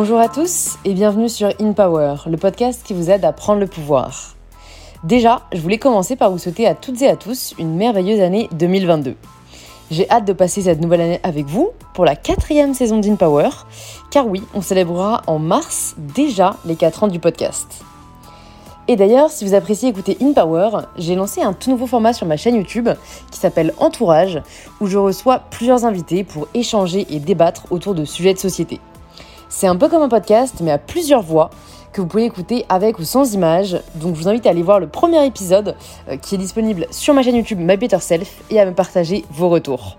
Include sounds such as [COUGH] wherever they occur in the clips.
Bonjour à tous et bienvenue sur In Power, le podcast qui vous aide à prendre le pouvoir. Déjà, je voulais commencer par vous souhaiter à toutes et à tous une merveilleuse année 2022. J'ai hâte de passer cette nouvelle année avec vous pour la quatrième saison d'In Power, car oui, on célébrera en mars déjà les 4 ans du podcast. Et d'ailleurs, si vous appréciez écouter In Power, j'ai lancé un tout nouveau format sur ma chaîne YouTube qui s'appelle Entourage, où je reçois plusieurs invités pour échanger et débattre autour de sujets de société. C'est un peu comme un podcast, mais à plusieurs voix, que vous pouvez écouter avec ou sans images. Donc je vous invite à aller voir le premier épisode euh, qui est disponible sur ma chaîne YouTube My Better Self et à me partager vos retours.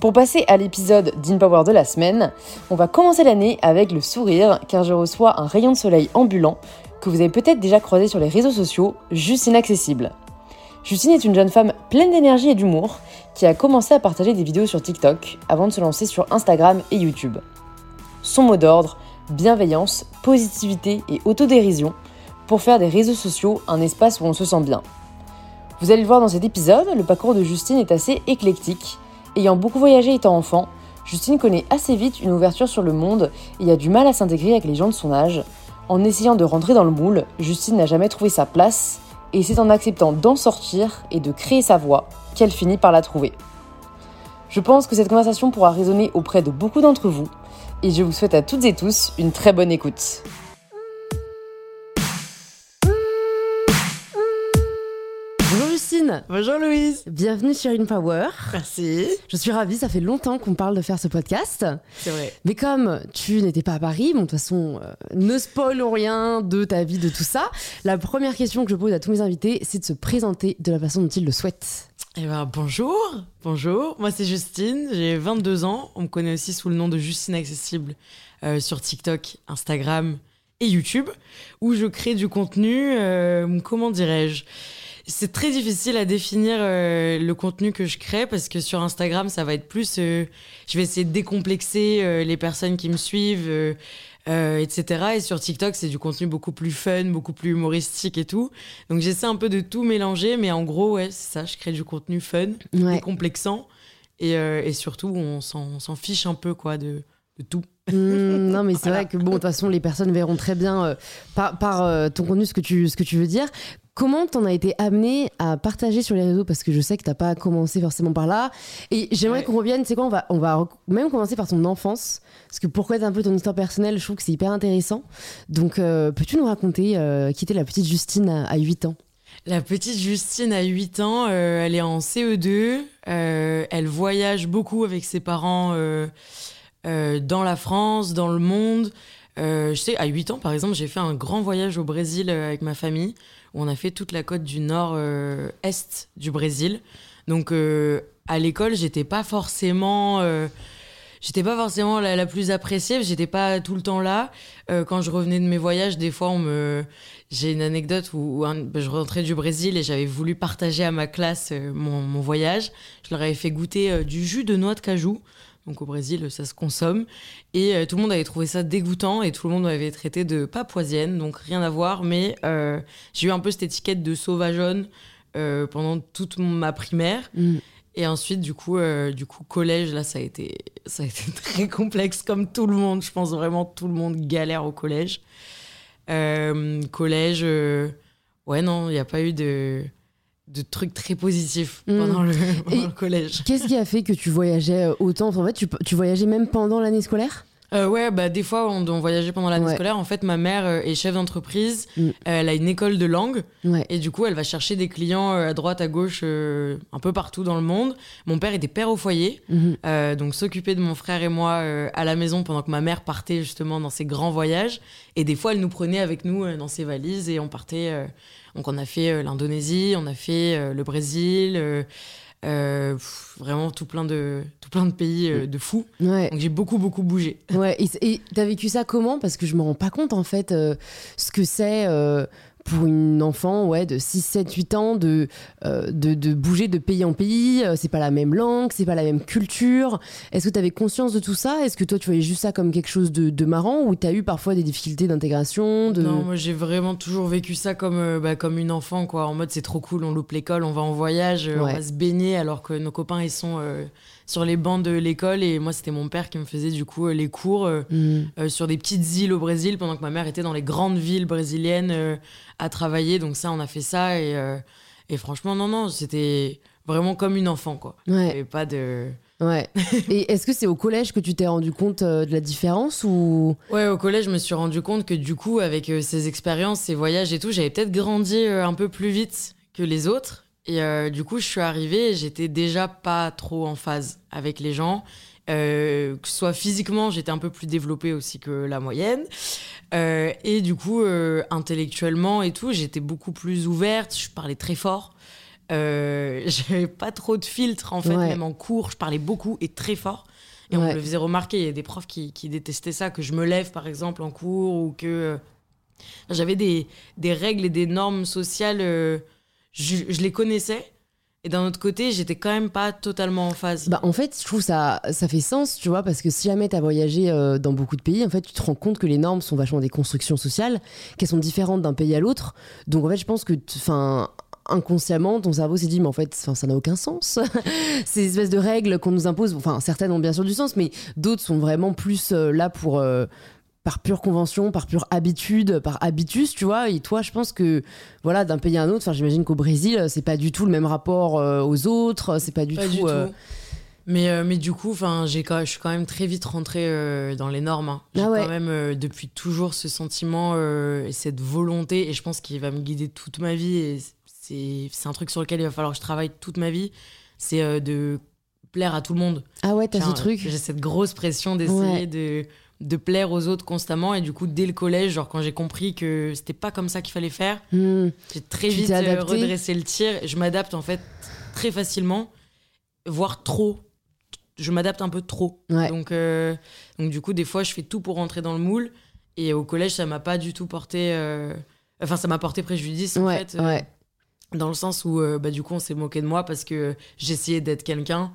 Pour passer à l'épisode d'InPower de la semaine, on va commencer l'année avec le sourire car je reçois un rayon de soleil ambulant que vous avez peut-être déjà croisé sur les réseaux sociaux, juste inaccessible. Justine est une jeune femme pleine d'énergie et d'humour qui a commencé à partager des vidéos sur TikTok avant de se lancer sur Instagram et YouTube. Son mot d'ordre, bienveillance, positivité et autodérision pour faire des réseaux sociaux un espace où on se sent bien. Vous allez le voir dans cet épisode, le parcours de Justine est assez éclectique. Ayant beaucoup voyagé étant enfant, Justine connaît assez vite une ouverture sur le monde et a du mal à s'intégrer avec les gens de son âge, en essayant de rentrer dans le moule, Justine n'a jamais trouvé sa place, et c'est en acceptant d'en sortir et de créer sa voix qu'elle finit par la trouver. Je pense que cette conversation pourra résonner auprès de beaucoup d'entre vous, et je vous souhaite à toutes et tous une très bonne écoute. Bonjour Justine Bonjour Louise Bienvenue sur InPower. Merci. Je suis ravie, ça fait longtemps qu'on parle de faire ce podcast. C'est vrai. Mais comme tu n'étais pas à Paris, bon, de toute façon, euh, ne spoilons rien de ta vie, de tout ça. La première question que je pose à tous mes invités, c'est de se présenter de la façon dont ils le souhaitent. Eh ben bonjour, bonjour. Moi c'est Justine, j'ai 22 ans. On me connaît aussi sous le nom de Justine Accessible euh, sur TikTok, Instagram et YouTube, où je crée du contenu. euh, comment dirais-je? C'est très difficile à définir euh, le contenu que je crée parce que sur Instagram ça va être plus. euh, je vais essayer de décomplexer euh, les personnes qui me suivent. etc. Et sur TikTok, c'est du contenu beaucoup plus fun, beaucoup plus humoristique et tout. Donc j'essaie un peu de tout mélanger, mais en gros, ouais, c'est ça, je crée du contenu fun, Ouais. décomplexant, et, et surtout, on s'en fiche un peu, quoi, de, de tout. Hmm, non, mais c'est [LAUGHS] vrai que bon, de toute façon, les personnes verront très bien euh, par, par, euh, ton contenu ce que tu, ce que tu veux dire. Comment t'en as été amené à partager sur les réseaux? Parce que je sais que t'as pas commencé forcément par là. Et j'aimerais Ouais. qu'on revienne, c'est quoi on va, on va même commencer par ton enfance. Parce que pour connaître un peu ton histoire personnelle, je trouve que c'est hyper intéressant. Donc, euh, peux-tu nous raconter euh, qui était la petite Justine à, à 8 ans? La petite Justine a 8 ans, euh, elle est en CE2, euh, elle voyage beaucoup avec ses parents dans la France, dans le monde. Je sais, à 8 ans, par exemple, j'ai fait un grand voyage au Brésil avec ma famille, on a fait toute la côte du nord-est du Brésil. Donc, euh, à l'école, j'étais pas forcément... euh, J'étais pas forcément la, plus appréciée, j'étais pas tout le temps là. Euh, quand je revenais de mes voyages, des fois, j'ai une anecdote où, je rentrais du Brésil et j'avais voulu partager à ma classe mon, voyage. Je leur avais fait goûter du jus de noix de cajou. Donc au Brésil, ça se consomme. Et euh, tout le monde avait trouvé ça dégoûtant et tout le monde m'avait traité de papoisienne, donc rien à voir. Mais euh, j'ai eu un peu cette étiquette de sauvageonne euh, pendant toute ma primaire. Hmm. Et ensuite, du coup, euh, du coup, collège, là, ça a été, ça a été [LAUGHS] très complexe, comme tout le monde. Je pense vraiment tout le monde galère au collège. Collège, ouais, non, il n'y a pas eu de, de trucs très positifs Mm. pendant, le, [LAUGHS] pendant Et- le collège. Qu'est-ce qui a fait que tu voyageais euh, autant? En fait, tu, tu voyageais même pendant l'année scolaire? Euh, ouais, bah, des fois, on, on voyageait pendant l'année Ouais. scolaire. En fait, ma mère euh, est chef d'entreprise. Mm. Elle a une école de langue. Ouais. Et du coup, elle va chercher des clients euh, à droite, à gauche, euh, un peu partout dans le monde. Mon père était père au foyer. Mhm. Euh, donc s'occuper de mon frère et moi à la maison pendant que ma mère partait justement dans ses grands voyages. Et des fois, elle nous prenait avec nous dans ses valises et on partait. donc on a fait l'Indonésie, on a fait le Brésil, euh, pff, vraiment tout plein de, tout plein de pays euh, de fous. Ouais. Donc j'ai beaucoup, beaucoup bougé. Ouais, et t'as vécu ça comment? Parce que je me rends pas compte en fait euh, ce que c'est euh, pour une enfant ouais, de 6, 7, 8 ans de, euh, de, de, bouger de pays en pays. C'est pas la même langue, c'est pas la même culture. Est-ce que tu avais conscience de tout ça? Est-ce que toi, tu voyais juste ça comme quelque chose de, de marrant ou tu as eu parfois des difficultés d'intégration de... Non, moi j'ai vraiment toujours vécu ça comme, bah, comme une enfant, quoi. En mode c'est trop cool, on loupe l'école, on va en voyage, on va se baigner alors que nos copains ils sont sur les bancs de l'école et moi c'était mon père qui me faisait du coup les cours mm. sur des petites îles au Brésil pendant que ma mère était dans les grandes villes brésiliennes à travailler. Donc ça, on a fait ça et, euh, et franchement, non, non, c'était vraiment comme une enfant, quoi. Ouais. pas de... Ouais. [LAUGHS] Et est-ce que c'est au collège que tu t'es rendu compte euh, de la différence ou? Ouais, au collège, je me suis rendu compte que du coup, avec euh, ces expériences, ces voyages et tout, j'avais peut-être grandi un peu plus vite que les autres. Et du coup, je suis arrivée et j'étais déjà pas trop en phase avec les gens. Euh, que ce soit physiquement, j'étais un peu plus développée aussi que la moyenne. Euh, et du coup, euh, intellectuellement et tout, j'étais beaucoup plus ouverte, je parlais très fort. [LAUGHS] J'avais pas trop de filtres en fait, même en cours, je parlais beaucoup et très fort. Et on me le faisait remarquer, il y a des profs qui, qui, détestaient ça, que je me lève par exemple en cours ou que j'avais des, des, règles et des normes sociales, je, les connaissais, et d'un autre côté, j'étais quand même pas totalement en phase. Bah, en fait, je trouve ça, ça fait sens, tu vois, parce que si jamais tu as voyagé euh, dans beaucoup de pays, en fait, tu te rends compte que les normes sont vachement des constructions sociales, qu'elles sont différentes d'un pays à l'autre. Donc, en fait, je pense que, enfin, inconsciemment, ton cerveau s'est dit, mais en fait, ça n'a aucun sens. [LAUGHS] Ces espèces de règles qu'on nous impose, enfin, certaines ont bien sûr du sens, mais d'autres sont vraiment plus euh, là pour. Euh, par pure convention, par pure habitude, par habitus, tu vois. Et toi, je pense que, voilà, d'un pays à un autre, enfin, j'imagine qu'au Brésil, c'est pas du tout le même rapport euh, aux autres, c'est pas du tout. Euh, mais, euh, mais du coup, j'ai je suis quand même très vite rentrée dans les normes. Hein. J'ai ah quand même depuis toujours ce sentiment et cette volonté, et je pense qu'il va me guider toute ma vie. Et c'est un truc sur lequel il va falloir que je travaille toute ma vie. C'est de plaire à tout le monde. Ah ouais, t'as ce truc. J'ai cette grosse pression d'essayer de de plaire aux autres constamment. Et du coup dès le collège genre quand j'ai compris que c'était pas comme ça qu'il fallait faire hmm. j'ai très vite euh, redressé le tir. Je m'adapte en fait très facilement voire trop. Je m'adapte un peu trop. Donc euh, donc du coup des fois je fais tout pour rentrer dans le moule. Et au collège ça m'a pas du tout porté euh, enfin ça m'a porté préjudice en fait dans le sens où bah, du coup on s'est moqué de moi parce que j'essayais d'être quelqu'un.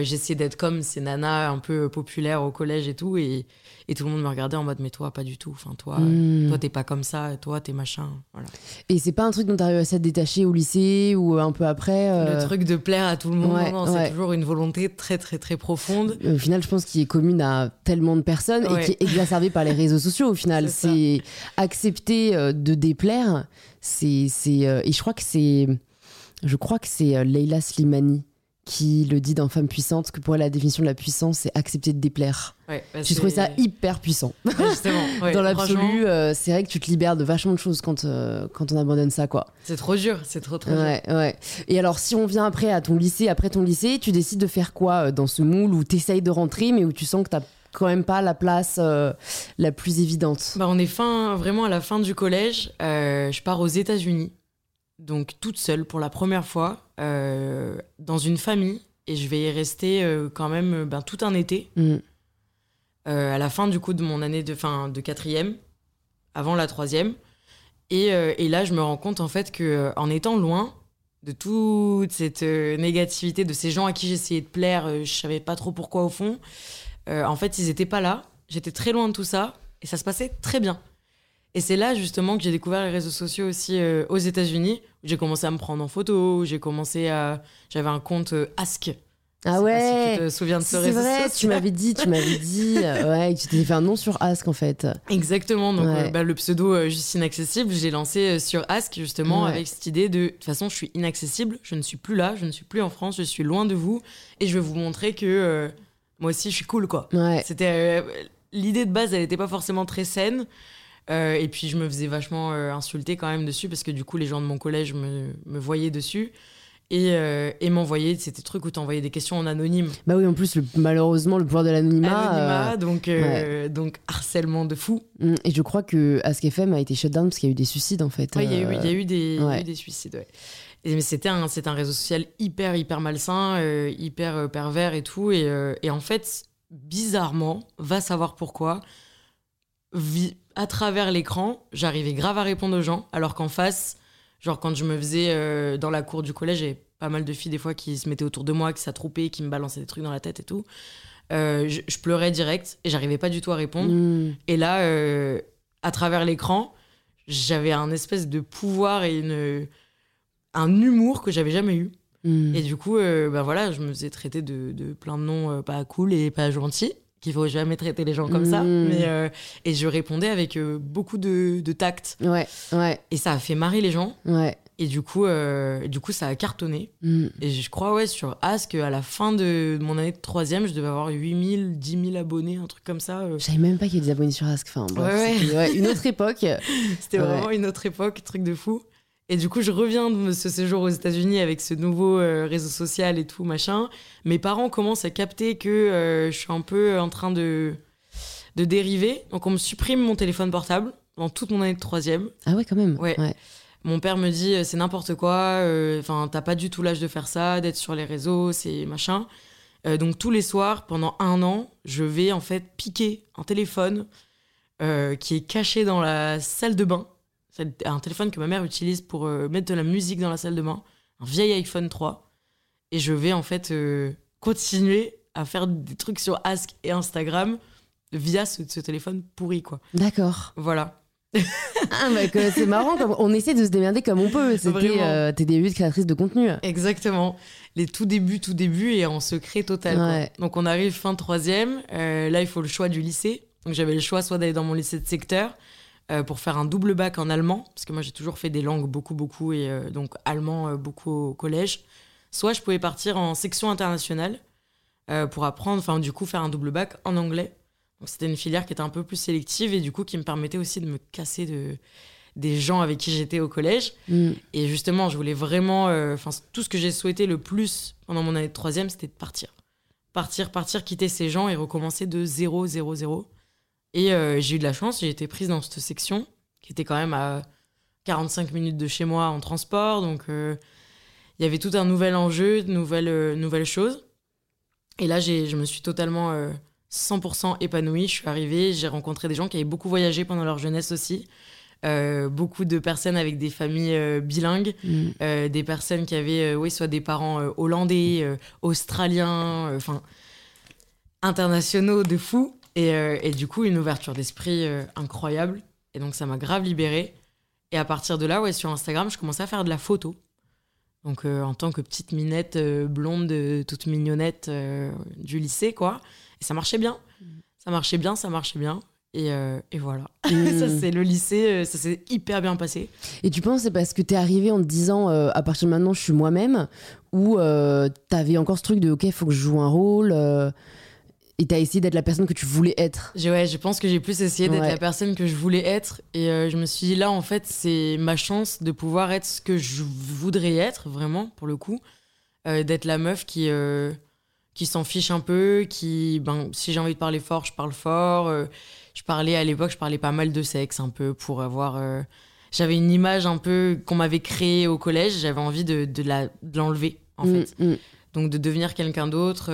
J'essayais d'être comme ces nanas un peu populaires au collège et tout. Et et tout le monde me regardait en mode, mais toi, pas du tout. Enfin, toi, hmm. toi, t'es pas comme ça. Toi, t'es machin. Voilà. Et c'est pas un truc dont t'arrives à s'être détaché au lycée ou un peu après euh, Le truc de plaire à tout le monde, c'est toujours une volonté très, très, très profonde. Au final, je pense qu'il est commune à tellement de personnes et qui est exacerbé par les réseaux sociaux. Au final, [LAUGHS] c'est accepter euh, de déplaire. C'est, euh, et je crois que c'est, je crois que c'est Leila Slimani qui le dit dans Femme puissante que pour elle la définition de la puissance c'est accepter de déplaire. Ouais, bah J'ai trouvé ça hyper puissant. justement, [LAUGHS] dans l'absolu, euh, c'est vrai que tu te libères de vachement de choses quand euh, quand on abandonne ça quoi. C'est trop dur, c'est trop trop dur. Ouais. Et alors si on vient après à ton lycée, après ton lycée, tu décides de faire quoi euh, dans ce moule où tu essayes de rentrer mais où tu sens que tu quand même pas la place la plus évidente? Bah on est fin, vraiment à la fin du collège. je pars aux États-Unis donc toute seule pour la première fois euh, dans une famille. Et je vais y rester euh, quand même euh, ben, tout un été. Mm. à la fin du coup de mon année de fin de quatrième avant la troisième. Et, et, là je me rends compte en fait que en étant loin de toute cette négativité de ces gens à qui j'essayais de plaire je savais pas trop pourquoi au fond en fait ils étaient pas là. J'étais très loin de tout ça. Et ça se passait très bien et c'est là justement que j'ai découvert les réseaux sociaux aussi euh, aux États-Unis. où J'ai commencé à me prendre en photo, j'ai commencé à. J'avais un compte euh, Ask. Ah ouais. tu te souviens de ce réseau C'est vrai, tu m'avais dit, tu m'avais dit, euh, [LAUGHS] ouais, tu t'es fait un nom sur Ask en fait. Exactement. Donc bah, le pseudo juste inaccessible, j'ai lancé sur Ask justement avec cette idée de, de toute façon, je suis inaccessible, je ne suis plus là, je ne suis plus en France, je suis loin de vous et je vais vous montrer que moi aussi je suis cool quoi. C'était l'idée de base, elle n'était pas forcément très saine. Euh, et puis je me faisais vachement euh, insulter quand même dessus parce que du coup les gens de mon collège me, me voyaient dessus et, euh, et m'envoyaient c'était trucs où t'envoyais des questions en anonyme. Bah oui en plus malheureusement le pouvoir de l'anonymat. Anonymat donc donc harcèlement de fou. Mm, et je crois que Ask FM a été shut down parce qu'il y a eu des suicides en fait. Oui il y, a eu, y a eu des, y a eu des suicides ouais. Et, mais c'était un c'est un réseau social hyper hyper malsain hyper pervers et tout et, et en fait bizarrement va savoir pourquoi à travers l'écran, j'arrivais grave à répondre aux gens, alors qu'en face, genre quand je me faisais euh, dans la cour du collège, j'avais pas mal de filles des fois qui se mettaient autour de moi, qui s'attroupaient, qui me balançaient des trucs dans la tête et tout. Euh, je, je pleurais direct et j'arrivais pas du tout à répondre. Mm. Et là, euh, à travers l'écran, j'avais un espèce de pouvoir et une, un humour que j'avais jamais eu. Mm. Et du coup, bah voilà, je me faisais traiter de, de plein de noms pas cool et pas gentils, qu'il faut jamais traiter les gens comme ça. Mm. Mais, euh, et je répondais avec euh, beaucoup de, de tact. Ouais, ouais, Et ça a fait marrer les gens. ouais. Et du coup, euh, du coup ça a cartonné. Mm. Et je crois, ouais, sur Ask, à la fin de mon année de troisième, je devais avoir 8000, 10 000 abonnés, un truc comme ça. Je savais même pas qu'il y avait des abonnés sur Ask. Enfin, bref, Ouais, ouais. une autre [LAUGHS] époque. C'était vraiment une autre époque, truc de fou. Et du coup, je reviens de ce séjour aux États-Unis avec ce nouveau euh, réseau social et tout, machin. Mes parents commencent à capter que euh, je suis un peu en train de, de dériver. Donc, on me supprime mon téléphone portable dans toute mon année de troisième. Ah ouais, quand même. Ouais. Mon père me dit euh, c'est n'importe quoi, euh, enfin t'as pas du tout l'âge de faire ça, d'être sur les réseaux, c'est machin. Donc tous les soirs, pendant un an, je vais en fait piquer un téléphone qui est caché dans la salle de bain. C'est un téléphone que ma mère utilise pour euh, mettre de la musique dans la salle de bain, un vieil iPhone 3. Et je vais en fait euh, continuer à faire des trucs sur Ask et Instagram via ce, ce téléphone pourri quoi. D'accord. Voilà. Ah, bah, c'est marrant. Comme... On essaie de se démerder comme on peut. C'était euh, tes débuts de créatrice de contenu. Exactement. Les tout débuts, tout début et en secret total. quoi. Donc on arrive fin troisième. Euh, là, il faut le choix du lycée. Donc j'avais le choix soit d'aller dans mon lycée de secteur pour faire un double bac en allemand, parce que moi j'ai toujours fait des langues beaucoup, beaucoup, et euh, donc allemand euh, beaucoup au collège. Soit je pouvais partir en section internationale euh, pour apprendre, enfin du coup faire un double bac en anglais. Donc c'était une filière qui était un peu plus sélective et du coup qui me permettait aussi de me casser de, des gens avec qui j'étais au collège. Mm. Et justement, je voulais vraiment. euh, Enfin, tout ce que j'ai souhaité le plus pendant mon année de troisième, c'était de partir. Partir, partir, quitter ces gens et recommencer de 0, 0, 0. Et euh, j'ai eu de la chance, j'ai été prise dans cette section, qui était quand même à 45 minutes de chez moi en transport. Donc, euh, il y avait tout un nouvel enjeu, de nouvelles, euh, nouvelles choses. Et là, je me suis totalement euh, 100% épanouie. Je suis arrivée, j'ai rencontré des gens qui avaient beaucoup voyagé pendant leur jeunesse aussi. Euh, beaucoup de personnes avec des familles euh, bilingues, Mm. euh, des personnes qui avaient, euh, oui, soit des parents euh, hollandais, euh, australiens, euh, enfin, internationaux de fou. Et, euh, et du coup, une ouverture d'esprit euh, incroyable. Et donc, ça m'a grave libérée. Et à partir de là, ouais, sur Instagram, je commençais à faire de la photo. Donc, euh, en tant que petite minette blonde, toute mignonnette du lycée, quoi. Et ça marchait bien. Ça marchait bien, ça marchait bien. Et, et voilà. [LAUGHS] Ça, c'est le lycée, ça s'est hyper bien passé. Et tu penses c'est parce que t'es arrivé en te disant à partir de maintenant je suis moi-même ou t'avais encore ce truc de ok faut que je joue un rôle et t'as essayé d'être la personne que tu voulais être. Ouais, je pense que j'ai plus essayé d'être Ouais. la personne que je voulais être. Et euh, je me suis dit, là, en fait, c'est ma chance de pouvoir être ce que je voudrais être, vraiment, pour le coup. Euh, d'être la meuf qui, euh, qui s'en fiche un peu, qui, ben, si j'ai envie de parler fort, je parle fort. Je parlais, à l'époque, je parlais pas mal de sexe, un peu, pour avoir... J'avais une image un peu qu'on m'avait créée au collège, j'avais envie de, de l'enlever, en Mm, fait mm. donc de devenir quelqu'un d'autre.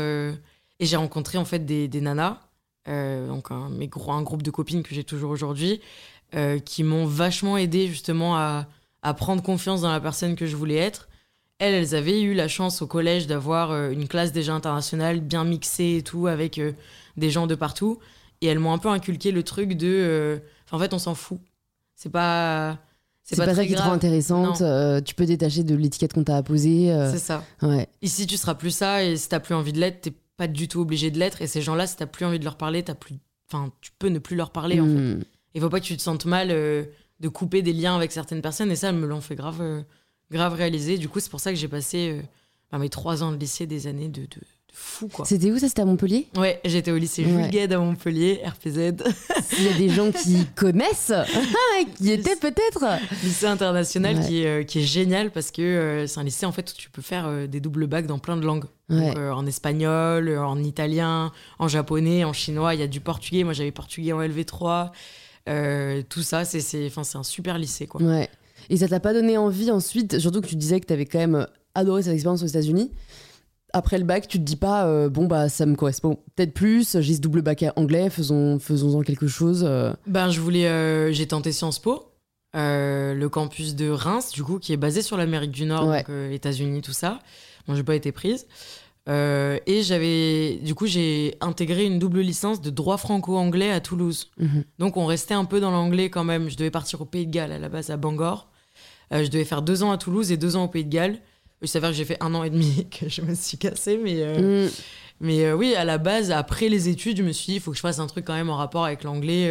Et j'ai rencontré en fait des, des nanas, euh, donc un, mes gros, un groupe de copines que j'ai toujours aujourd'hui, euh, qui m'ont vachement aidé justement à, à prendre confiance dans la personne que je voulais être. Elles, elles avaient eu la chance au collège d'avoir euh, une classe déjà internationale, bien mixée et tout, avec des gens de partout. Et elles m'ont un peu inculqué le truc de... enfin, en fait, on s'en fout. C'est pas... C'est pas, ça très qui te grave. rend intéressante. Euh, tu peux détacher de l'étiquette qu'on t'a apposée. euh, C'est ça. ouais. Ici, tu seras plus ça, et si t'as plus envie de l'être, t'es pas du tout obligé de l'être. Et ces gens-là, si t'as plus envie de leur parler, t'as plus, enfin, tu peux ne plus leur parler. En fait, Mm. il faut pas que tu te sentes mal euh, de couper des liens avec certaines personnes. Et ça, elles me l'ont fait grave, euh, grave réaliser. Du coup, c'est pour ça que j'ai passé euh, bah, mes trois ans de lycée, des années de fou, quoi. C'était où ça C'était à Montpellier? Ouais, j'étais au lycée Ouais. Jules Gued à Montpellier, RPZ, [LAUGHS] S'il y a des gens qui [LAUGHS] connaissent, [LAUGHS] qui étaient peut-être. lycée international Ouais. qui, est, euh, qui est génial parce que euh, c'est un lycée en fait où tu peux faire euh, des doubles bacs dans plein de langues. Ouais. Donc, euh, en espagnol, en italien, en japonais, en chinois, il y a du portugais. Moi, j'avais portugais en LV3. Euh, tout ça, c'est un super lycée, quoi. Ouais. Et ça t'a pas donné envie ensuite, surtout que tu disais que t'avais quand même adoré cette expérience aux États-Unis, après le bac, tu te dis pas, euh, bon, bah, ça me correspond peut-être plus, j'ai ce double bac anglais, faisons, faisons-en quelque chose. euh. Ben, je voulais. euh, j'ai tenté Sciences Po, euh, le campus de Reims, du coup, qui est basé sur l'Amérique du Nord, Ouais. donc euh, États-Unis, tout ça. Bon, j'ai pas été prise. Euh, et j'avais. Du coup, j'ai intégré une double licence de droit franco-anglais à Toulouse. Mhm. Donc, on restait un peu dans l'anglais quand même. Je devais partir au Pays de Galles à la base, à Bangor. Euh, je devais faire deux ans à Toulouse et deux ans au Pays de Galles. Il s'avère que j'ai fait un an et demi [LAUGHS] que je me suis cassée, mais. euh, Mm. mais euh, oui, à la base, après les études, je me suis dit, il faut que je fasse un truc quand même en rapport avec l'anglais,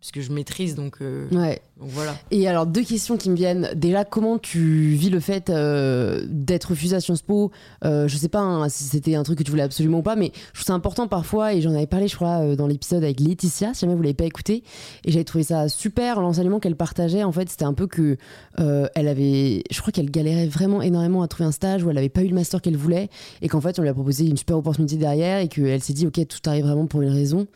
euh, parce que je maîtrise, donc, euh, Ouais. donc voilà. Et alors, deux questions qui me viennent. Déjà, comment tu vis le fait euh, d'être refusé à Sciences Po? Euh, Je sais pas hein, si c'était un truc que tu voulais absolument ou pas, mais je trouve ça important parfois, et j'en avais parlé, je crois, euh, dans l'épisode avec Laetitia, si jamais vous l'avez pas écouté, et j'avais trouvé ça super, l'enseignement qu'elle partageait, en fait, c'était un peu que elle avait, je crois qu'elle galérait vraiment énormément à trouver un stage où elle avait pas eu le master qu'elle voulait, et qu'en fait, on lui a proposé une super opportunité derrière, et qu'elle s'est dit, ok, tout arrive vraiment pour une raison.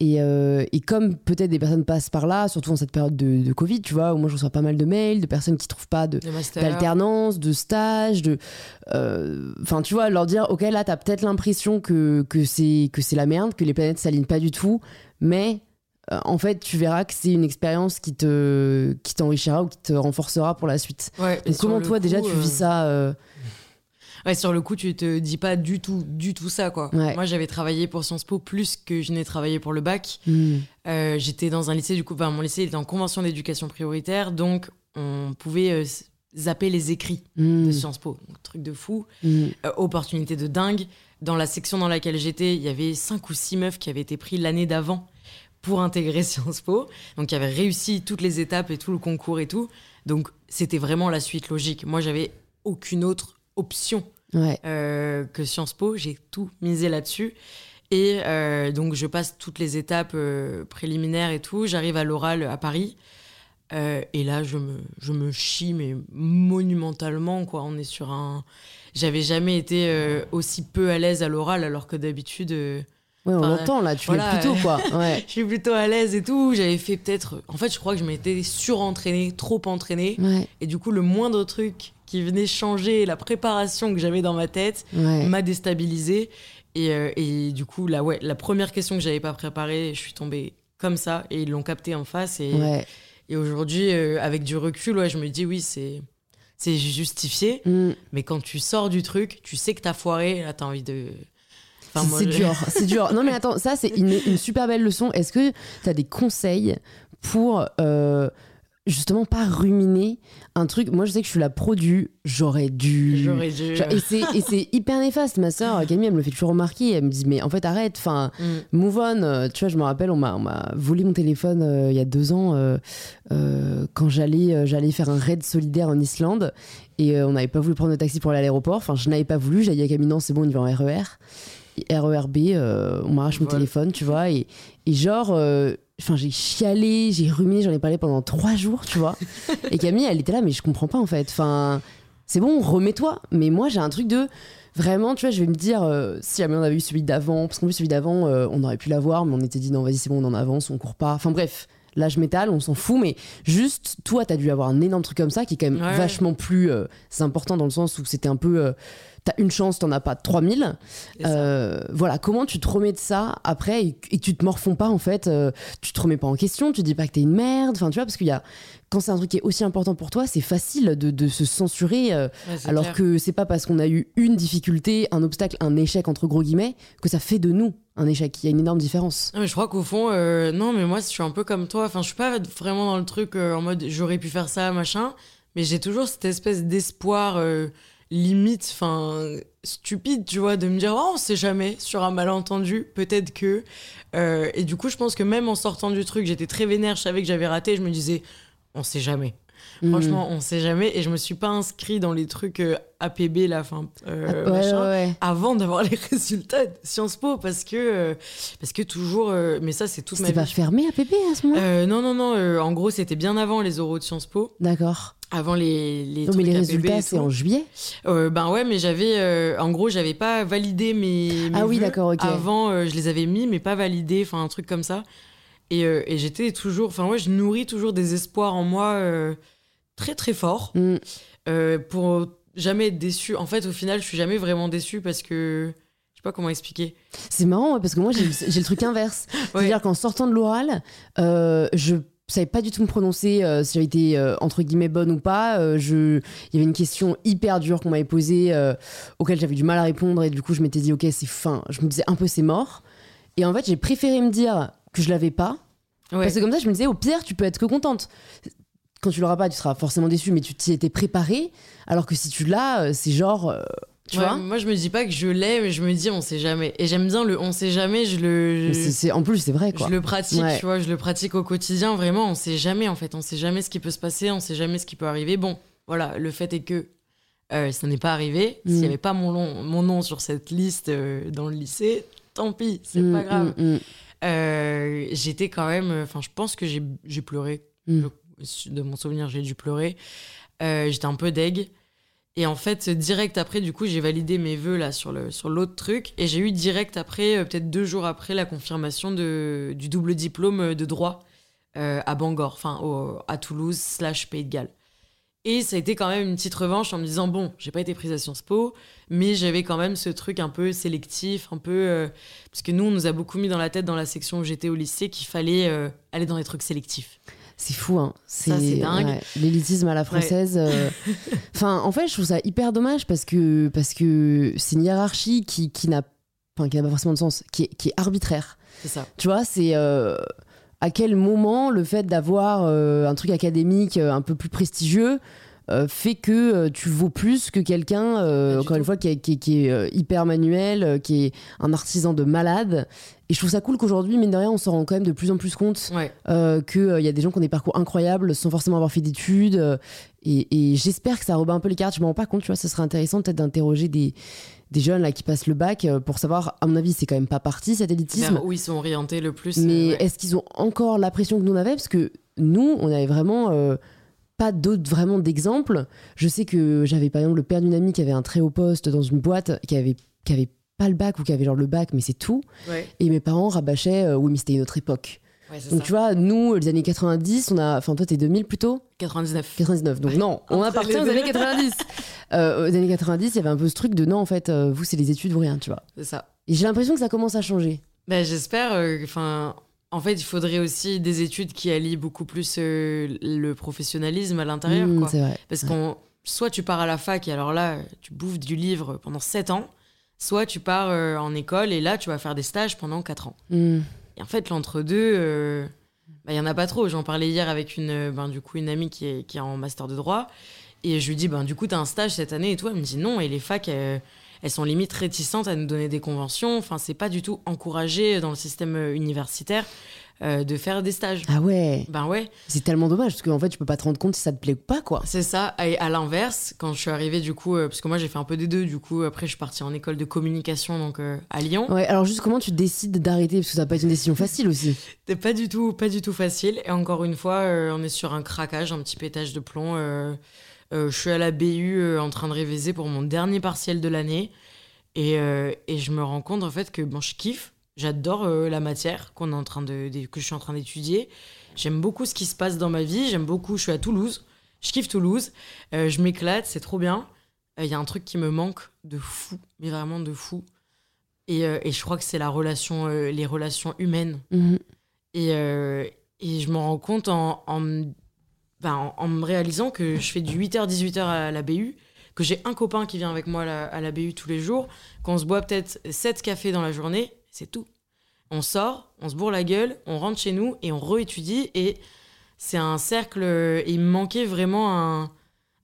Et, euh, et comme peut-être des personnes passent par là, surtout en cette période de, de Covid, tu vois, où moi je reçois pas mal de mails de personnes qui trouvent pas d'alternance, de stage, de, euh, enfin tu vois, leur dire, ok là t'as peut-être l'impression que que c'est la merde, que les planètes s'alignent pas du tout, mais euh, en fait tu verras que c'est une expérience qui te qui t'enrichira ou qui te renforcera pour la suite. Ouais, Donc comment toi déjà tu vis ça Ouais, sur le coup, tu te dis pas du tout, du tout ça, quoi. Ouais. Moi, j'avais travaillé pour Sciences Po plus que je n'ai travaillé pour le bac. hmm, Euh, J'étais dans un lycée, du coup, enfin, mon lycée était en convention d'éducation prioritaire, donc on pouvait euh, zapper les écrits hmm, de Sciences Po. Donc, truc de fou. hmm. Euh, opportunité de dingue. Dans la section dans laquelle j'étais, il y avait cinq ou six meufs qui avaient été pris l'année d'avant pour intégrer [LAUGHS] Sciences Po. Donc, qui avaient réussi toutes les étapes et tout le concours et tout. Donc, c'était vraiment la suite logique. Moi, j'avais aucune autre option Euh, que Sciences Po. J'ai tout misé là-dessus. Et euh, donc, je passe toutes les étapes euh, préliminaires et tout. J'arrive à l'oral à Paris. Et là, je me, je me chie, mais monumentalement, quoi. On est sur un. J'avais jamais été aussi peu à l'aise à l'oral, alors que d'habitude, Ouais, on Enfin, l'entend là, tu voilà, plutôt quoi. [LAUGHS] Ouais. je suis plutôt à l'aise et tout. J'avais fait peut-être. En fait, je crois que je m'étais surentraînée, trop entraînée. Ouais. Et du coup, le moindre truc qui venait changer la préparation que j'avais dans ma tête m'a déstabilisée. Et, euh, et du coup, là, ouais, la première question que j'avais pas préparée, je suis tombée comme ça et ils l'ont capté en face. Et, et aujourd'hui, euh, avec du recul, ouais, je me dis oui, c'est c'est justifié. Hmm. Mais quand tu sors du truc, tu sais que t'as foiré, là, t'as envie de. Enfin, C'est- dur, c'est dur. Non mais [LAUGHS] attends, ça c'est une, une super belle leçon. Est-ce que tu as des conseils pour euh, justement pas ruminer un truc? Moi je sais que je suis la pro du j'aurais dû. J'aurais dû. Et c'est hyper néfaste. Ma sœur [LAUGHS] Camille, elle me le fait toujours remarquer. Elle me dit mais en fait arrête. Enfin, Mm. move on. Tu vois, je me rappelle, on m'a volé mon téléphone euh, il y a deux ans euh, quand j'allais j'allais faire un raid solidaire en Islande et on n'avait pas voulu prendre le taxi pour aller à l'aéroport. Enfin, je n'avais pas voulu. J'ai dit à Camille non, c'est bon, on y va en RER. RERB, euh, on m'arrache mon Voilà. téléphone, tu vois, et, et genre, euh, enfin, j'ai chialé, j'ai ruminé, j'en ai parlé pendant trois jours, tu vois. [LAUGHS] et Camille, elle était là, mais je comprends pas en fait. Enfin, c'est bon, remets-toi. Mais moi, j'ai un truc de vraiment, tu vois, je vais me dire, euh, si jamais on avait eu celui d'avant, parce qu'en plus, celui d'avant, euh, on aurait pu l'avoir, mais on était dit, non, vas-y, c'est bon, on en avance, on court pas. Enfin, bref. Là, je m'étale, on s'en fout, mais juste, toi, t'as dû avoir un énorme truc comme ça qui est quand même Ouais. vachement plus euh, important dans le sens où c'était un peu. euh, t'as une chance, t'en as pas 3000. Et ça. Euh, voilà, comment tu te remets de ça après et, et tu te morfonds pas en fait, euh, tu te remets pas en question, tu dis pas que t'es une merde, enfin tu vois, parce qu'il y a quand c'est un truc qui est aussi important pour toi, c'est facile de, de se censurer, euh, Ouais, alors clair. que c'est pas parce qu'on a eu une difficulté, un obstacle, un échec entre gros guillemets, que ça fait de nous un échec. Il y a une énorme différence. Non, mais je crois qu'au fond, euh, non, mais moi, je suis un peu comme toi. Enfin, je suis pas vraiment dans le truc euh, en mode j'aurais pu faire ça, machin. Mais j'ai toujours cette espèce d'espoir euh, limite, enfin, stupide, tu vois, de me dire, oh, on sait jamais, sur un malentendu, peut-être que. Et du coup, je pense que même en sortant du truc, j'étais très vénère, je savais que j'avais raté, je me disais, on sait jamais. Mm. Franchement, on sait jamais. Et je me suis pas inscrit dans les trucs euh, APB, euh, Ah, ouais, machin ouais, ouais. avant d'avoir [LAUGHS] les résultats de Sciences Po parce que euh, parce que toujours euh, mais ça c'est toute ma C'était pas vie. fermé Pépé à ce moment Euh, non non non en gros c'était bien avant les oraux de Sciences Po D'accord. avant les les Non mais les APB résultats c'est en juillet? Euh, ben ouais mais j'avais euh, en gros j'avais pas validé mes, mes Ah oui, d'accord, ok. avant euh, je les avais mis mais pas validés enfin un truc comme ça et, et j'étais toujours enfin ouais je nourris toujours des espoirs en moi très très forts Mm. euh, pour jamais être déçue. En fait, au final, je suis jamais vraiment déçue parce que je sais pas comment expliquer. C'est marrant ouais, parce que moi j'ai le truc inverse. [LAUGHS] C'est-à-dire qu'en sortant de l'oral, euh, je savais pas du tout me prononcer euh, si j'avais été euh, entre guillemets bonne ou pas. Euh, je, il y avait une question hyper dure qu'on m'avait posée, auquel j'avais du mal à répondre et du coup je m'étais dit ok c'est fin. Je me disais un peu c'est mort. Et en fait j'ai préféré me dire que je l'avais pas Ouais. parce que comme ça je me disais au pire tu peux être que contente. Quand tu l'auras pas tu seras forcément déçu mais tu t'y étais préparé. Alors que si tu l'as euh, c'est genre euh, tu Ouais, vois. moi, je me dis pas que je l'ai, mais je me dis on sait jamais. Et j'aime bien le on sait jamais. Je le, c'est- en plus c'est vrai quoi. je le pratique, Ouais. tu vois, je le pratique au quotidien. Vraiment, on sait jamais en fait. On sait jamais ce qui peut se passer. On sait jamais ce qui peut arriver. Bon, voilà. Le fait est que euh, ça n'est pas arrivé. S'il Mm. y avait pas mon, long- mon nom sur cette liste euh, dans le lycée, tant pis, c'est Mm, pas grave. mm, mm. Euh, J'étais quand même. Enfin, je pense que j'ai pleuré. Mm. Je- de mon souvenir, j'ai dû pleurer. Euh, J'étais un peu deg. Et en fait, direct après, du coup, j'ai validé mes vœux là sur sur l'autre truc, et j'ai eu direct après, euh, peut-être deux jours après, la confirmation de du double diplôme de droit euh, à Bangor, enfin à Toulouse slash Pays de Galles. Et ça a été quand même une petite revanche en me disant bon, j'ai pas été prise à Sciences Po, mais j'avais quand même ce truc un peu sélectif, un peu euh, parce que nous on nous a beaucoup mis dans la tête dans la section où j'étais au lycée qu'il fallait euh, aller dans les trucs sélectifs. C'est fou, hein. C'est dingue. ouais, L'élitisme à la française. euh, [LAUGHS] Enfin, en fait, je trouve ça hyper dommage parce que parce que c'est une hiérarchie qui, qui n'a enfin, qui n'a pas forcément de sens, qui est, qui est arbitraire. C'est ça. Tu vois, c'est euh, à quel moment le fait d'avoir euh, un truc académique un peu plus prestigieux euh, fait que euh, tu vaux plus que quelqu'un, euh, encore une fois, qui est, qui est- qui est, hyper manuel, qui est un artisan de malade. Et je trouve ça cool qu'aujourd'hui, mine de rien, on s'en rend quand même de plus en plus compte Ouais. qu'il y a des gens qui ont des parcours incroyables sans forcément avoir fait d'études. et et j'espère que ça rebat un peu les cartes. Je m'en rends pas compte, tu vois. Ce serait intéressant peut-être d'interroger des, des jeunes là qui passent le bac euh, pour savoir, à mon avis, c'est quand même pas parti cet élitisme. Vers où ils sont orientés le plus. Mais euh, ouais. est-ce qu'ils ont encore la pression que nous on avait? Parce que nous, on avait vraiment euh, pas d'autres vraiment d'exemples. Je sais que j'avais par exemple le père d'une amie qui avait un très haut poste dans une boîte, qui avait, qui avait pas le bac ou qui avait genre le bac, mais c'est tout. Ouais, Et mes parents rabâchaient, euh, oui, mais c'était une autre époque. ouais, Donc ça. tu vois, nous, les années 90, on a. Enfin, toi, t'es 2000 plutôt 99. 99. Donc Ouais. non, on appartient aux années 90. [LAUGHS] Euh, aux années 90, il y avait un peu ce truc de non, en fait, euh, vous, c'est les études, vous rien, tu vois. C'est ça. Et j'ai l'impression que ça commence à changer. Ben, j'espère. euh, Enfin, en fait, il faudrait aussi des études qui allient beaucoup plus euh, le professionnalisme à l'intérieur, Mmh, c'est vrai. Parce qu'on, soit tu pars à la fac et alors là, tu bouffes du livre pendant 7 ans, soit tu pars euh, en école et là, tu vas faire des stages pendant 4 ans. Mmh. Et en fait, l'entre-deux, euh, bah, il y en a pas trop. J'en parlais hier avec une, ben, du coup, une amie qui est, qui est en master de droit. Et je lui dis, ben, du coup, tu as un stage cette année et tout. Elle me dit non. Et les facs, elles, sont limite réticentes à nous donner des conventions. Enfin, c'est pas du tout encouragé dans le système euh, universitaire euh, de faire des stages. Ah ouais, Ben ouais, c'est tellement dommage parce qu'en fait, tu peux pas te rendre compte si ça te plaît ou pas, quoi. c'est ça. Et à l'inverse, quand je suis arrivée, du coup, euh, parce que moi j'ai fait un peu des deux, du coup, après je suis partie en école de communication, donc euh, à Lyon. Ouais, alors juste comment tu décides d'arrêter? Parce que ça va pas être une décision facile aussi. Pas du tout, pas du tout facile. Et encore une fois, on est sur un craquage, un petit pétage de plomb. Euh, je suis à la BU euh, en train de réviser pour mon dernier partiel de l'année. Et, euh, et je me rends compte en fait que bon, je kiffe. J'adore la matière qu'on est en train de, que je suis en train d'étudier. J'aime beaucoup ce qui se passe dans ma vie. J'aime beaucoup. Je suis à Toulouse. Je kiffe Toulouse. Je m'éclate. C'est trop bien. Il y a un truc qui me manque de fou, mais vraiment de fou. Et, et je crois que c'est la relation, les relations humaines. Mhm. Et, et je m'en rends compte en, en, ben, en, me réalisant que je fais du 8h-18h à la BU, que j'ai un copain qui vient avec moi à la, BU tous les jours, qu'on se boit peut-être 7 cafés dans la journée, c'est tout. On sort, on se bourre la gueule, on rentre chez nous et on réétudie. Et c'est un cercle. euh, Il me manquait vraiment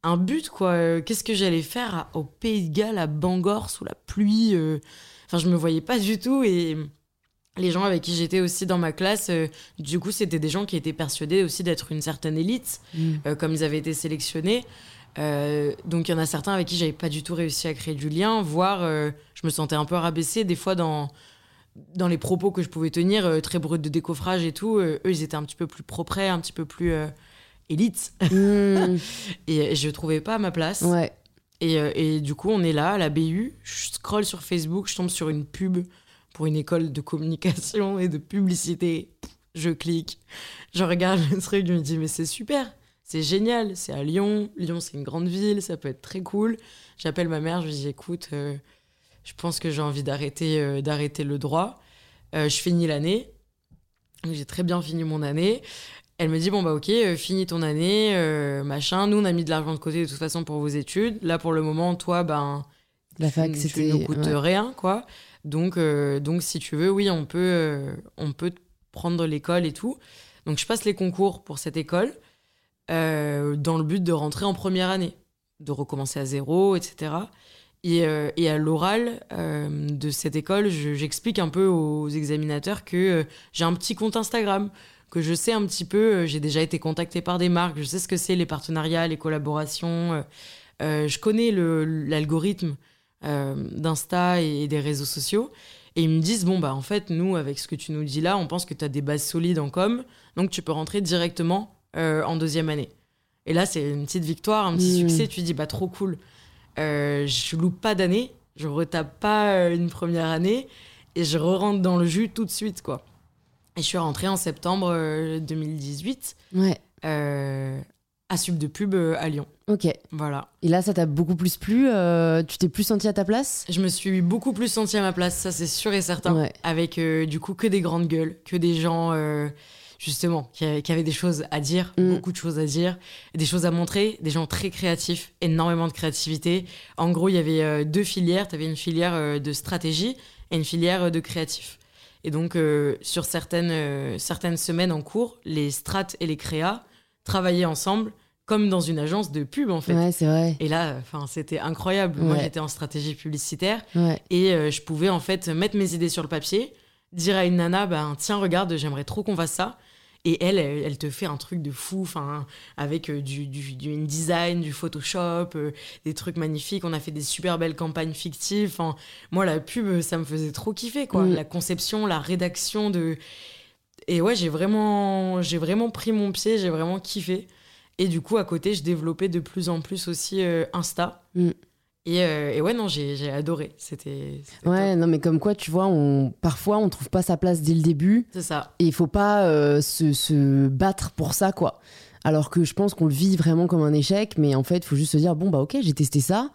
un, but, quoi. Euh, Qu'est-ce que j'allais faire au Pays de Galles, à Bangor, sous la pluie euh, Enfin, je me voyais pas du tout. Et les gens avec qui j'étais aussi dans ma classe, euh, du coup, c'était des gens qui étaient persuadés aussi d'être une certaine élite, Mhm. euh, comme ils avaient été sélectionnés. Euh, donc, il y en a certains avec qui j'avais pas du tout réussi à créer du lien, voire je me sentais un peu rabaissée des fois dans, dans les propos que je pouvais tenir, très brut de décoffrage et tout. eux, ils étaient un petit peu plus propres, un petit peu plus élites. Mhm. [LAUGHS] Et je trouvais pas ma place. Ouais. Et, et du coup, on est là, à la BU. Je scrolle sur Facebook, je tombe sur une pub pour une école de communication et de publicité. Je clique, je regarde le truc, je me dis, mais c'est super. c'est génial, c'est à Lyon. Lyon, c'est une grande ville, ça peut être très cool. J'appelle ma mère, je lui dis écoute, euh, je pense que j'ai envie d'arrêter euh, d'arrêter le droit. je finis l'année. J'ai très bien fini mon année. Elle me dit bon bah ok, finis ton année, machin. Nous on a mis de l'argent de côté de toute façon pour vos études. Là pour le moment, toi ben la fac c'était ne coûte rien quoi. Donc donc si tu veux, oui on peut on peut prendre l'école et tout. Donc je passe les concours pour cette école euh, dans le but de rentrer en première année, de recommencer à zéro, etc. Et, euh, à l'oral euh, de cette école, j'explique un peu aux examinateurs que j'ai un petit compte Instagram, que je sais un petit peu, j'ai déjà été contactée par des marques, je sais ce que c'est les partenariats, les collaborations, je connais l'algorithme d'Insta et des réseaux sociaux. Et ils me disent, bon, bah en fait, nous, avec ce que tu nous dis là, on pense que tu as des bases solides en com, donc tu peux rentrer directement euh, en deuxième année. Et là, c'est une petite victoire, un petit hmm. succès. Tu dis, bah trop cool. Euh, je loupe pas d'année, je retape pas euh, une première année, et je re-rentre dans le jus tout de suite, quoi. Et je suis rentrée en septembre 2018. Ouais à Sub de Pub euh, à Lyon. Ok. Voilà. Et là, ça t'a beaucoup plus plu euh, Tu t'es plus senti à ta place? Je me suis beaucoup plus senti à ma place, ça c'est sûr et certain. Avec euh, du coup que des grandes gueules, que des gens justement qui, avaient des choses à dire, mm. beaucoup de choses à dire, des choses à montrer, des gens très créatifs, énormément de créativité. En gros, il y avait deux filières. Tu avais une filière de stratégie et une filière de créatif. Et donc, sur certaines, certaines semaines en cours, les strates et les créas travaillaient ensemble comme dans une agence de pub en fait. Ouais, c'est vrai. Et là, enfin, c'était incroyable. Moi, j'étais en stratégie publicitaire et euh, je pouvais en fait mettre mes idées sur le papier, dire à une nana, ben tiens, regarde, j'aimerais trop qu'on fasse ça. Et elle, elle, te fait un truc de fou, enfin, avec euh, du, du, du InDesign, du Photoshop, euh, des trucs magnifiques. On a fait des super belles campagnes fictives. Enfin, moi, la pub, ça me faisait trop kiffer, quoi. Mm. La conception, la rédaction de. Et ouais, j'ai vraiment, j'ai vraiment pris mon pied, j'ai vraiment kiffé. Et du coup, à côté, je développais de plus en plus aussi euh, Insta. Mm. Et, euh, et, ouais, non, j'ai adoré. C'était. Ouais, non, mais comme quoi, tu vois, on, parfois, on trouve pas sa place dès le début. C'est ça. Et il faut pas euh, se, se, battre pour ça, quoi. Alors que je pense qu'on le vit vraiment comme un échec, mais en fait, il faut juste se dire bon, bah ok, j'ai testé ça.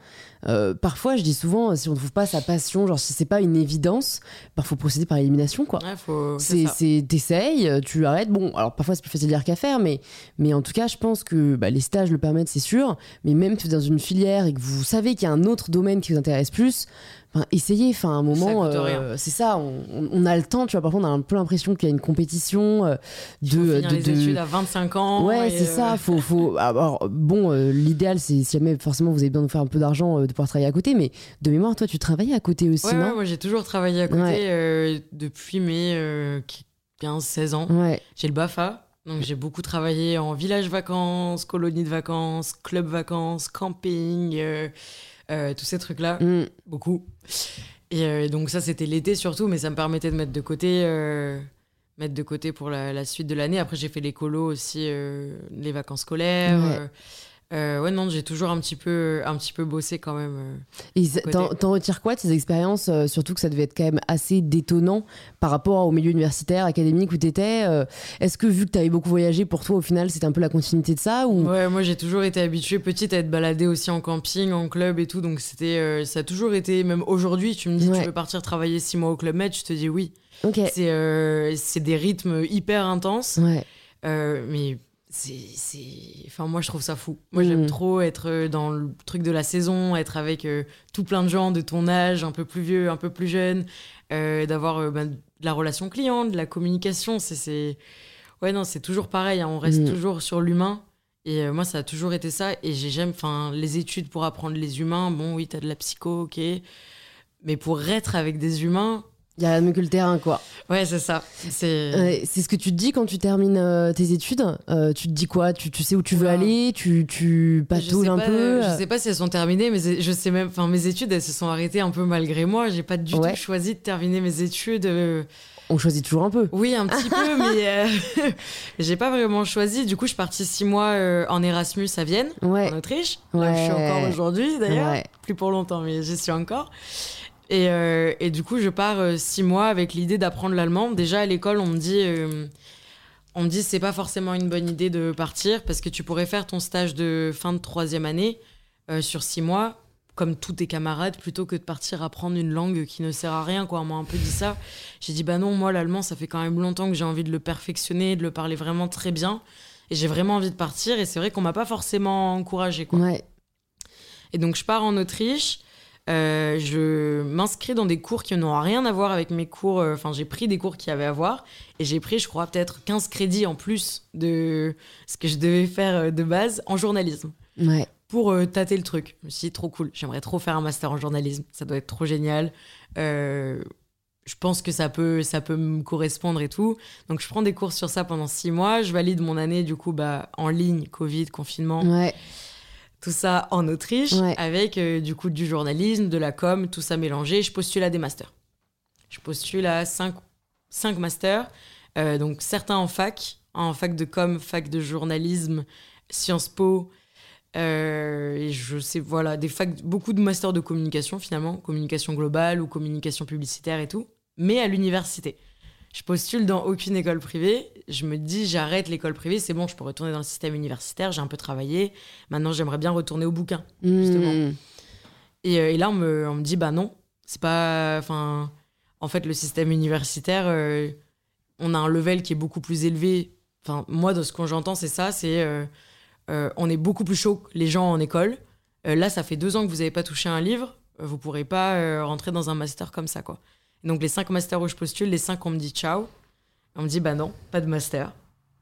Euh, parfois, je dis souvent, si on ne trouve pas sa passion, genre si c'est pas une évidence, parfois faut procéder par élimination, quoi. Ouais, faut... C'est, t'essayes, tu arrêtes. Bon, alors parfois c'est plus facile à dire qu'à faire, mais, mais en tout cas, je pense que bah, les stages le permettent, c'est sûr. Mais même si vous êtes dans une filière et que vous savez qu'il y a un autre domaine qui vous intéresse plus, Enfin, essayez, enfin, un moment, euh, c'est ça, on, a le temps, tu vois. Parfois, on a un peu l'impression qu'il y a une compétition euh, de, de, études à 25 ans. Ouais, c'est ça. Euh, faut, faut. [LAUGHS] Alors, bon, l'idéal, c'est si jamais forcément vous avez besoin de faire un peu d'argent, de pouvoir travailler à côté. Mais de mémoire, toi, tu travaillais à côté aussi, ouais, moi, j'ai toujours travaillé à côté depuis mes 15-16 ans. J'ai le Bafa. Donc j'ai beaucoup travaillé en village vacances, colonie de vacances, club vacances, camping, euh, tous ces trucs-là, mm. beaucoup. Euh, et donc ça, c'était l'été surtout, mais ça me permettait de mettre de côté, euh, mettre de côté pour la, suite de l'année. Après, j'ai fait l'écolo aussi, les vacances scolaires. Euh, ouais, non, j'ai toujours un petit peu, un petit peu bossé quand même. Euh, Et t'en retires quoi de ces expériences euh, Surtout que ça devait être quand même assez détonnant par rapport au milieu universitaire, académique où t'étais. Est-ce que vu que t'avais beaucoup voyagé, pour toi au final c'était un peu la continuité de ça ou... Ouais, moi j'ai toujours été habituée petite à être baladée aussi en camping, en club et tout. Donc c'était, ça a toujours été, même aujourd'hui, tu me dis tu veux partir travailler six mois au Club Med, je te dis oui. Ok. C'est des rythmes hyper intenses. Ouais. mais c'est enfin moi je trouve ça fou. Moi j'aime mm. trop être euh, dans le truc de la saison être avec euh, tout plein de gens de ton âge un peu plus vieux un peu plus jeune euh, d'avoir bah, de la relation client de la communication c'est ouais non c'est toujours pareil hein, on reste mm. toujours sur l'humain. Et moi ça a toujours été ça. Et j'ai j'aime enfin les études pour apprendre les humains bon oui t'as de la psycho ok. Mais pour être avec des humains il y a le terrain, quoi. Ouais, c'est ça. C'est c'est ce que tu te dis quand tu termines euh, tes études. Euh, tu te dis quoi? Tu, tu, sais où tu veux aller? Tu, tu patouilles un peu Je sais pas si elles sont terminées, mais je sais même. Enfin, mes études, elles se sont arrêtées un peu malgré moi. J'ai pas du tout choisi de terminer mes études. Euh. On choisit toujours un peu. Oui, un petit peu, [LAUGHS] mais [LAUGHS] j'ai pas vraiment choisi. Du coup, je suis partie six mois en Erasmus à Vienne, en Autriche. Là je suis encore aujourd'hui, d'ailleurs. Plus pour longtemps, mais j'y suis encore. Et, euh, et, du coup, je pars euh, six mois avec l'idée d'apprendre l'allemand. Déjà à l'école, on me dit, euh, on me dit c'est pas forcément une bonne idée de partir parce que tu pourrais faire ton stage de fin de troisième année euh, sur six mois comme tous tes camarades plutôt que de partir apprendre une langue qui ne sert à rien quoi. On m'a un peu dit ça. J'ai dit bah non moi l'allemand ça fait quand même longtemps que j'ai envie de le perfectionner de le parler vraiment très bien. Et j'ai vraiment envie de partir. Et c'est vrai qu'on m'a pas forcément encouragé quoi. Ouais. et donc je pars en Autriche euh, je m'inscris dans des cours qui n'ont rien à voir avec mes cours. euh, Enfin, j'ai pris des cours qui avaient à voir. Et j'ai pris, je crois, peut-être 15 crédits en plus de ce que je devais faire euh, de base en journalisme. Ouais. Pour euh, tâter le truc. Je me suis dit, trop cool. J'aimerais trop faire un master en journalisme. Ça doit être trop génial. Euh, je pense que ça peut, ça peut me correspondre et tout. Donc, je prends des cours sur ça pendant six mois. Je valide mon année, du coup, bah, en ligne, Covid, confinement Ouais. Tout ça en Autriche Ouais. avec euh, du coup du journalisme, de la com, tout ça mélangé. Je postule à des masters. Je postule à 5, cinq masters, euh, donc certains en fac, en fac de com, fac de journalisme, Sciences Po. euh, et je sais, voilà, des facs, beaucoup de masters de communication finalement, communication globale ou communication publicitaire et tout, mais à l'université. Je postule dans aucune école privée. Je me dis, j'arrête l'école privée, c'est bon, je peux retourner dans le système universitaire, j'ai un peu travaillé. Maintenant, j'aimerais bien retourner au bouquin. Justement. Mmh. Et, euh, et là, on me, on me dit, bah non, c'est pas. Enfin, en fait, le système universitaire, euh, on a un level qui est beaucoup plus élevé. Enfin, moi, de ce que j'entends, c'est ça c'est. euh, euh, on est beaucoup plus chaud que les gens en école. Là, ça fait deux ans que vous n'avez pas touché un livre. Vous pourrez pas rentrer dans un master comme ça, quoi. Donc, les cinq masters où je postule, les cinq, on me dit ciao. On me dit, bah non, pas de master.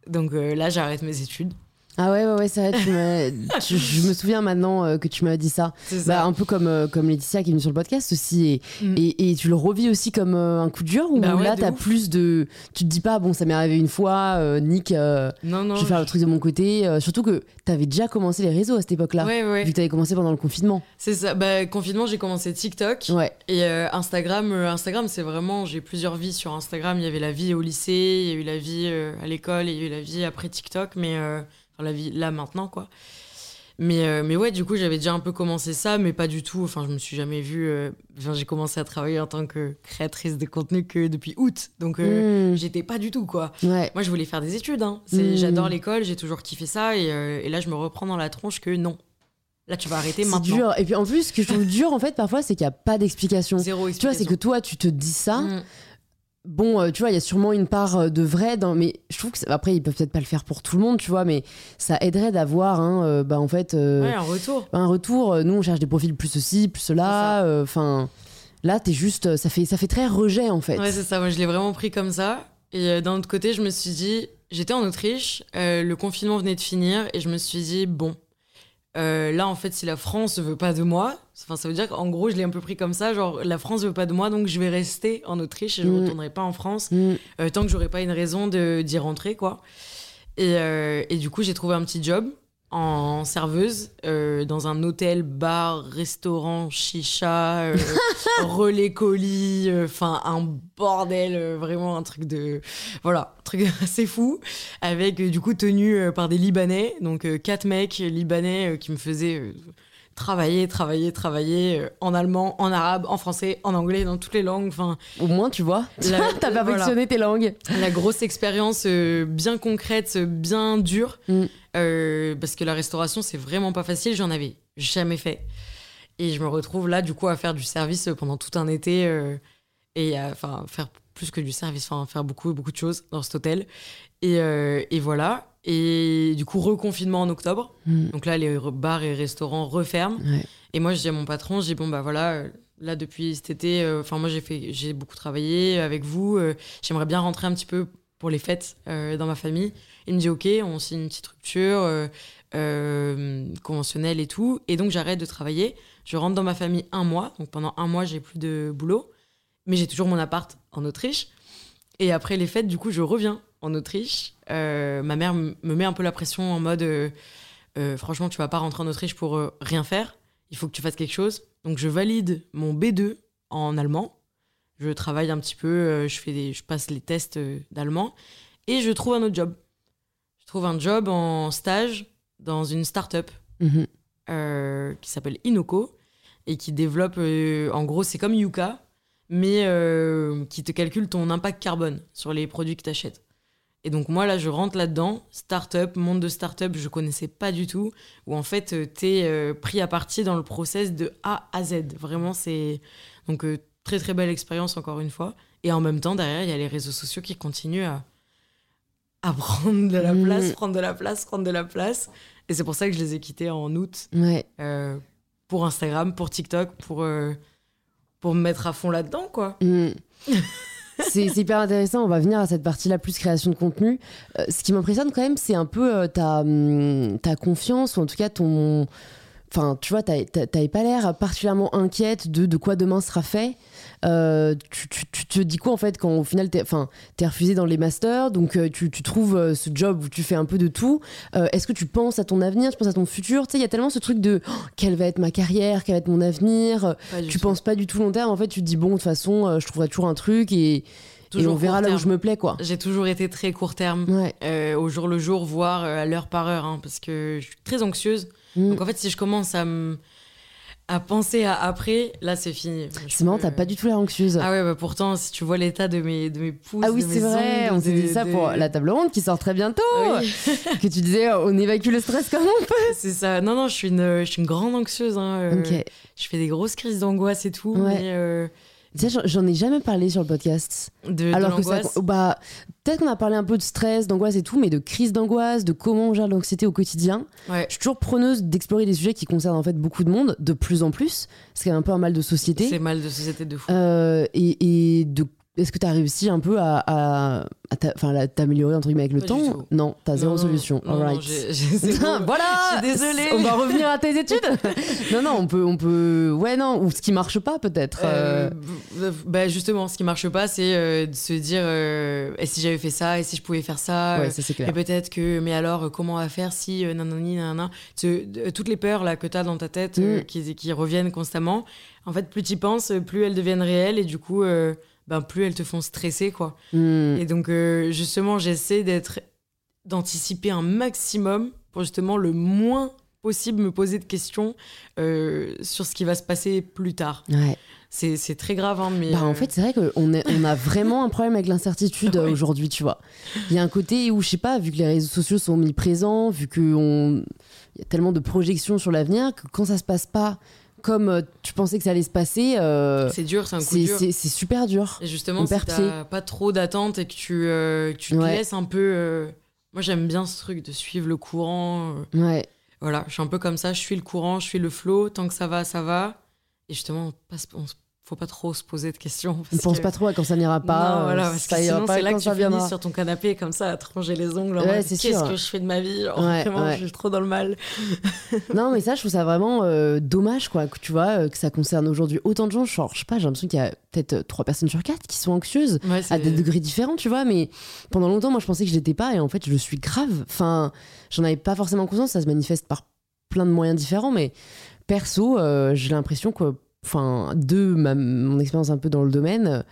Donc euh, là, j'arrête mes études. Ah ouais, ouais, ouais, c'est vrai. Tu m'as- [LAUGHS] tu- je me souviens maintenant euh, que tu m'as dit ça. C'est Bah, un peu comme, euh, comme Laetitia qui est venue sur le podcast aussi. Et, Mm. et, et tu le revis aussi comme euh, un coup dur ou Bah ouais, là, t'as plus de. Tu te dis pas, bon, ça m'est arrivé une fois, Nick, Non, non. je vais faire le truc de mon côté. surtout que t'avais déjà commencé les réseaux à cette époque-là. Ouais, ouais. Vu que t'avais commencé pendant le confinement. C'est ça. Bah, confinement, j'ai commencé TikTok. Ouais. Et Instagram, Instagram, c'est vraiment, j'ai plusieurs vies sur Instagram. Il y avait la vie au lycée, il y a eu la vie à l'école, il y a eu la vie après TikTok, mais enfin, la vie là maintenant, quoi. Mais, euh, mais ouais, du coup, j'avais déjà un peu commencé ça, mais pas du tout. Enfin, je me suis jamais vue. euh, Enfin, j'ai commencé à travailler en tant que créatrice de contenu que depuis août. Donc, euh, Mm. j'étais pas du tout, quoi. Ouais. Moi, je voulais faire des études. Hein. C'est- Mm. J'adore l'école, j'ai toujours kiffé ça. Et, et là, je me reprends dans la tronche que non. Là, tu vas arrêter C'est maintenant. dur. Et puis en plus, ce que je trouve dur, en fait, parfois, c'est qu'il n'y a pas d'explication. Zéro Tu vois, c'est que toi, tu te dis ça. Mm. Bon, euh, tu vois, il y a sûrement une part euh, de vrai dans. Mais je trouve que. ça- Après, ils peuvent peut-être pas le faire pour tout le monde, tu vois, mais ça aiderait d'avoir, hein, euh, bah, en fait. euh, Ouais, un retour. un retour. Nous, on cherche des profils plus ceci, plus cela. euh, Enfin, là, t'es juste. Ça fait, ça fait très rejet, en fait. Ouais, c'est ça. Moi, je l'ai vraiment pris comme ça. Et d'un autre côté, je me suis dit, j'étais en Autriche, le confinement venait de finir, et je me suis dit, bon, là, en fait, si la France veut pas de moi, enfin, ça veut dire qu'en gros, je l'ai un peu pris comme ça, genre, la France veut pas de moi, donc je vais rester en Autriche et je Mm. retournerai pas en France, Mm. euh, tant que j'aurai pas une raison d'y rentrer, quoi. Et, euh, et du coup, j'ai trouvé un petit job en serveuse euh, dans un hôtel, bar, restaurant, chicha, [LAUGHS] relais colis, enfin un bordel, vraiment un truc de... Voilà, un truc [LAUGHS] assez fou, avec du coup tenu par des Libanais, donc quatre mecs libanais qui me faisaient... euh, Travailler, travailler, travailler euh, en allemand, en arabe, en français, en anglais, dans toutes les langues. Enfin, Au moins, tu vois, La- [LAUGHS] t'as perfectionné tes langues. la grosse expérience euh, bien concrète, euh, bien dure. Mm. Euh, parce que la restauration, c'est vraiment pas facile. J'en avais jamais fait. Et je me retrouve là, du coup, à faire du service pendant tout un été. euh, et à enfin, faire plus que du service, enfin, faire beaucoup, beaucoup de choses dans cet hôtel. Et, euh, et voilà. Et du coup, reconfinement en octobre. Mm. Donc là, les bars et restaurants referment. Ouais. Et moi, je dis à mon patron, je dis bon bah voilà, euh, là depuis cet été, euh, enfin moi j'ai fait, j'ai beaucoup travaillé avec vous. euh, J'aimerais bien rentrer un petit peu pour les fêtes euh, dans ma famille. Il me dit ok, on signe une petite rupture conventionnelle et tout. Et donc j'arrête de travailler. Je rentre dans ma famille un mois. Donc pendant un mois, j'ai plus de boulot, mais j'ai toujours mon appart en Autriche. Et après les fêtes, du coup, je reviens en Autriche. Euh, ma mère me met un peu la pression en mode. euh, euh, franchement, tu vas pas rentrer en Autriche pour rien faire. Il faut que tu fasses quelque chose. Donc, je valide mon B2 en allemand. Je travaille un petit peu, je, fais des, je passe les tests d'allemand et je trouve un autre job. Je trouve un job en stage dans une start-up Mhm. euh, qui s'appelle Inoco et qui développe, euh, en gros, c'est comme Yuka, mais euh, qui te calcule ton impact carbone sur les produits que tu achètes. Et donc moi là, je rentre là-dedans, start-up, monde de start-up, je connaissais pas du tout, où en fait, tu es pris à partie dans le process de A à Z. Vraiment, c'est... Donc très très belle expérience encore une fois. Et en même temps, derrière, il y a les réseaux sociaux qui continuent à, à prendre de la place, mm. prendre de la place, prendre de la place. Et c'est pour ça que je les ai quittés en août. Ouais. Euh, pour Instagram, pour TikTok, pour, euh, pour me mettre à fond là-dedans, quoi. Mm. [LAUGHS] c'est hyper intéressant. On va venir à cette partie-là, plus création de contenu. Euh, ce qui m'impressionne quand même, c'est un peu ta, hum, ta confiance, ou en tout cas ton. Enfin, tu vois, t'avais pas l'air particulièrement inquiète de, de quoi demain sera fait. Euh, tu, te dis quoi en fait quand au final t'es es refusé dans les masters donc euh, tu, trouves euh, ce job où tu fais un peu de tout. Est-ce que tu penses à ton avenir tu penses à ton futur? Tu sais il y a tellement ce truc de oh, quelle va être ma carrière quel va être mon avenir? Tu penses pas du tout long terme en fait tu te dis bon de toute façon je trouverai toujours un truc et on verra là où je me plais, quoi. J'ai toujours été très court terme, au jour le jour, voire à l'heure par heure, hein, parce que je suis très anxieuse. Mm. Donc en fait, si je commence à me à penser à après, là c'est fini. C'est marrant, t'as pas du tout l'air anxieuse. Ah ouais, bah pourtant, si tu vois l'état de mes, de mes pouces. Ah oui, c'est vrai, on s'est dit ça pour la table ronde qui sort très bientôt. [LAUGHS] que tu disais, on évacue le stress comme on peut. [LAUGHS] C'est ça. Non, non, je suis une, je suis une grande anxieuse. Hein. Euh, je fais des grosses crises d'angoisse et tout. Mais euh, j'en ai jamais parlé sur le podcast. De, Alors que ça, bah, peut-être qu'on a parlé un peu de stress, d'angoisse et tout, mais de crise d'angoisse, de comment on gère l'anxiété au quotidien. Je suis toujours preneuse d'explorer des sujets qui concernent en fait beaucoup de monde, de plus en plus. C'est un peu un mal de société. C'est mal de société de fou. Euh, et, et de est-ce que tu as réussi un peu à, à, à t'améliorer entre guillemets avec le temps Non, t'as zéro solution. Non, [LAUGHS] voilà. Je suis désolée. On va revenir à tes études. [LAUGHS] non, non, on peut, on peut. Ouais, non. Ou ce qui marche pas peut-être. Euh... euh bah justement, ce qui marche pas, c'est euh, de se dire euh, et si j'avais fait ça, et si je pouvais faire ça. Ouais, ça c'est clair. Et peut-être que, mais alors, comment on va faire si nanani nanana. Toutes les peurs là que t'as dans ta tête mm. qui, qui reviennent constamment. En fait, plus tu penses, plus elles deviennent réelles et du coup ben plus elles te font stresser quoi. Hmm. Et donc euh, justement, j'essaie d'être d'anticiper un maximum pour justement le moins possible me poser de questions euh, sur ce qui va se passer plus tard. Ouais. C'est très grave, hein, mais... Bah, en euh, fait, c'est vrai qu'on on a vraiment un problème avec l'incertitude [LAUGHS] aujourd'hui, tu vois. Il y a un côté où, je sais pas, vu que les réseaux sociaux sont omniprésents, vu qu'il y a tellement de projections sur l'avenir, que quand ça se passe pas comme euh, tu pensais que ça allait se passer. Euh, c'est dur, c'est un coup dur. C'est super dur. Et justement, si t'as pas trop d'attente et que tu, euh, tu te laisses un peu. Moi, j'aime bien ce truc de suivre le courant. Ouais. Voilà, je suis un peu comme ça. Je suis le courant, je suis le flow. Tant que ça va, ça va. Et justement, on, se faut pas trop se poser de questions. ne pense pas trop à quand ça n'ira pas. Non, voilà, parce ça que sinon, c'est là que tu finis sur ton canapé comme ça à te ronger les ongles. Ouais, Qu'est-ce que je fais de ma vie Vraiment, je suis trop dans le mal. [LAUGHS] non, mais ça, je trouve ça vraiment euh, dommage, quoi, que tu vois, euh, que ça concerne aujourd'hui autant de gens. Genre, je sais pas, j'ai l'impression qu'il y a peut-être trois personnes sur quatre qui sont anxieuses à des degrés différents, tu vois. Mais pendant longtemps, moi, je pensais que je l'étais pas et en fait, je le suis grave. Enfin, j'en avais pas forcément conscience. Ça se manifeste par plein de moyens différents, mais perso, euh, j'ai l'impression que enfin, de ma, mon expérience un peu dans le domaine,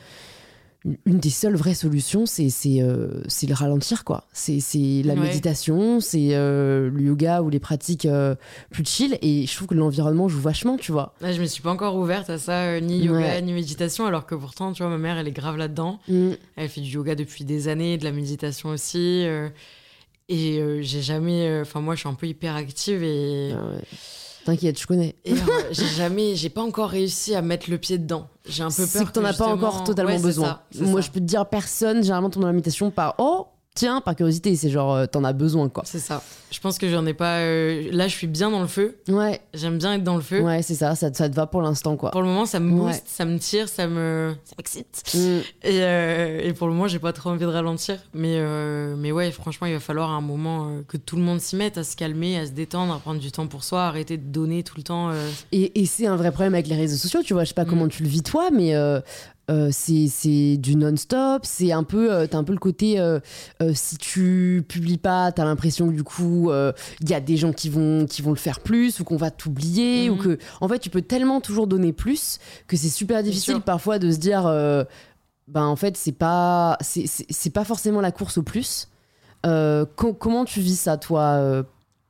une des seules vraies solutions, c'est euh, le ralentir, quoi. C'est la méditation, c'est euh, le yoga ou les pratiques euh, plus chill. Et je trouve que l'environnement joue vachement, tu vois. je me suis pas encore ouverte à ça, ni yoga, ni méditation, alors que pourtant, tu vois, ma mère, elle est grave là-dedans. Mm. Elle fait du yoga depuis des années, de la méditation aussi. et j'ai jamais. Enfin, moi, je suis un peu hyper active et. Ah T'inquiète, je connais. Et j'ai jamais, j'ai pas encore réussi à mettre le pied dedans. J'ai un peu peur. C'est que t'en as pas encore totalement besoin. Moi, je peux te dire, personne, généralement, tombe dans l'invitation par Oh, tiens, par curiosité, c'est genre, euh, t'en as besoin, quoi. C'est ça. Je pense que j'en ai pas. Euh, là, je suis bien dans le feu. Ouais. J'aime bien être dans le feu. Ouais, c'est ça, ça, ça, te va pour l'instant, quoi. Pour le moment, ça me booste, ça me tire, ça me. Ça m'excite. Mm. Et, euh, et, pour le moment, j'ai pas trop envie de ralentir. Mais, mais ouais, franchement, il va falloir un moment que tout le monde s'y mette, à se calmer, à se détendre, à prendre du temps pour soi, arrêter de donner tout le temps. Et, et c'est un vrai problème avec les réseaux sociaux, tu vois. Je sais pas mm. comment tu le vis, toi, mais euh, c'est du non-stop, c'est un peu, euh, t'as un peu le côté, euh, si tu publies pas, t'as l'impression que du coup, il y a des gens qui vont, qui vont le faire plus ou qu'on va t'oublier ou mhm. que, en fait, tu peux tellement toujours donner plus que c'est super difficile parfois de se dire, ben en fait, c'est pas, c'est pas forcément la course au plus. comment tu vis ça, toi,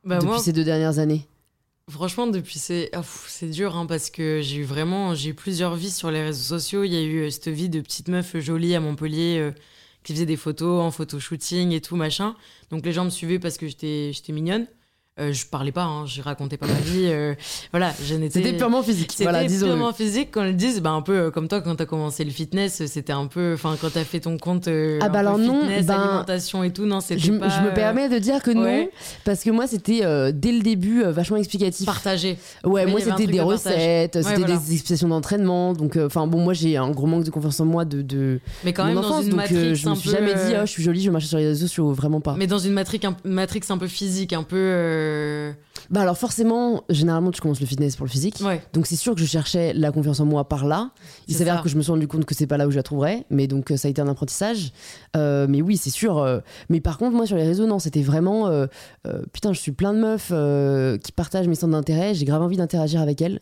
bah, depuis ces deux dernières années? Franchement, depuis c'est oh, c'est dur hein, parce que j'ai eu vraiment j'ai eu plusieurs vies sur les réseaux sociaux. Il y a eu euh, cette vie de petite meuf jolie à Montpellier euh, qui faisait des photos en photo shooting et tout machin. Donc les gens me suivaient parce que j'étais mignonne. Euh, je parlais pas, hein, je racontais pas ma vie. Euh, voilà, je n'étais. C'était purement physique. C'était voilà, purement physique. Quand ils disent, bah, un peu euh, comme toi, quand t'as commencé le fitness, c'était un peu. Enfin, quand t'as fait ton compte. ah, bah alors non, ben, alimentation et tout, non, c'était je, pas. Je me permets de dire que non, parce que moi, c'était dès le début vachement explicatif. Partagé. Ouais, moi, c'était des recettes, c'était des explications d'entraînement. Donc, enfin, bon, moi, j'ai un gros manque de confiance en moi de. de Mais quand même, dans une donc, je me suis jamais dit, oh, je suis jolie, je marche sur les réseaux sociaux, vraiment pas. Mais dans une matrix un, matrix un peu physique, un peu. Bah alors forcément, généralement tu commences le fitness pour le physique. Donc c'est sûr que je cherchais la confiance en moi par là. Il s'avère que je me suis rendu compte que c'est pas là où je la trouverais, mais donc euh, ça a été un apprentissage. Euh, mais oui, c'est sûr. Euh, mais par contre, moi sur les réseaux, non, c'était vraiment putain, je suis plein de meufs qui partagent mes centres d'intérêt. J'ai grave envie d'interagir avec elles.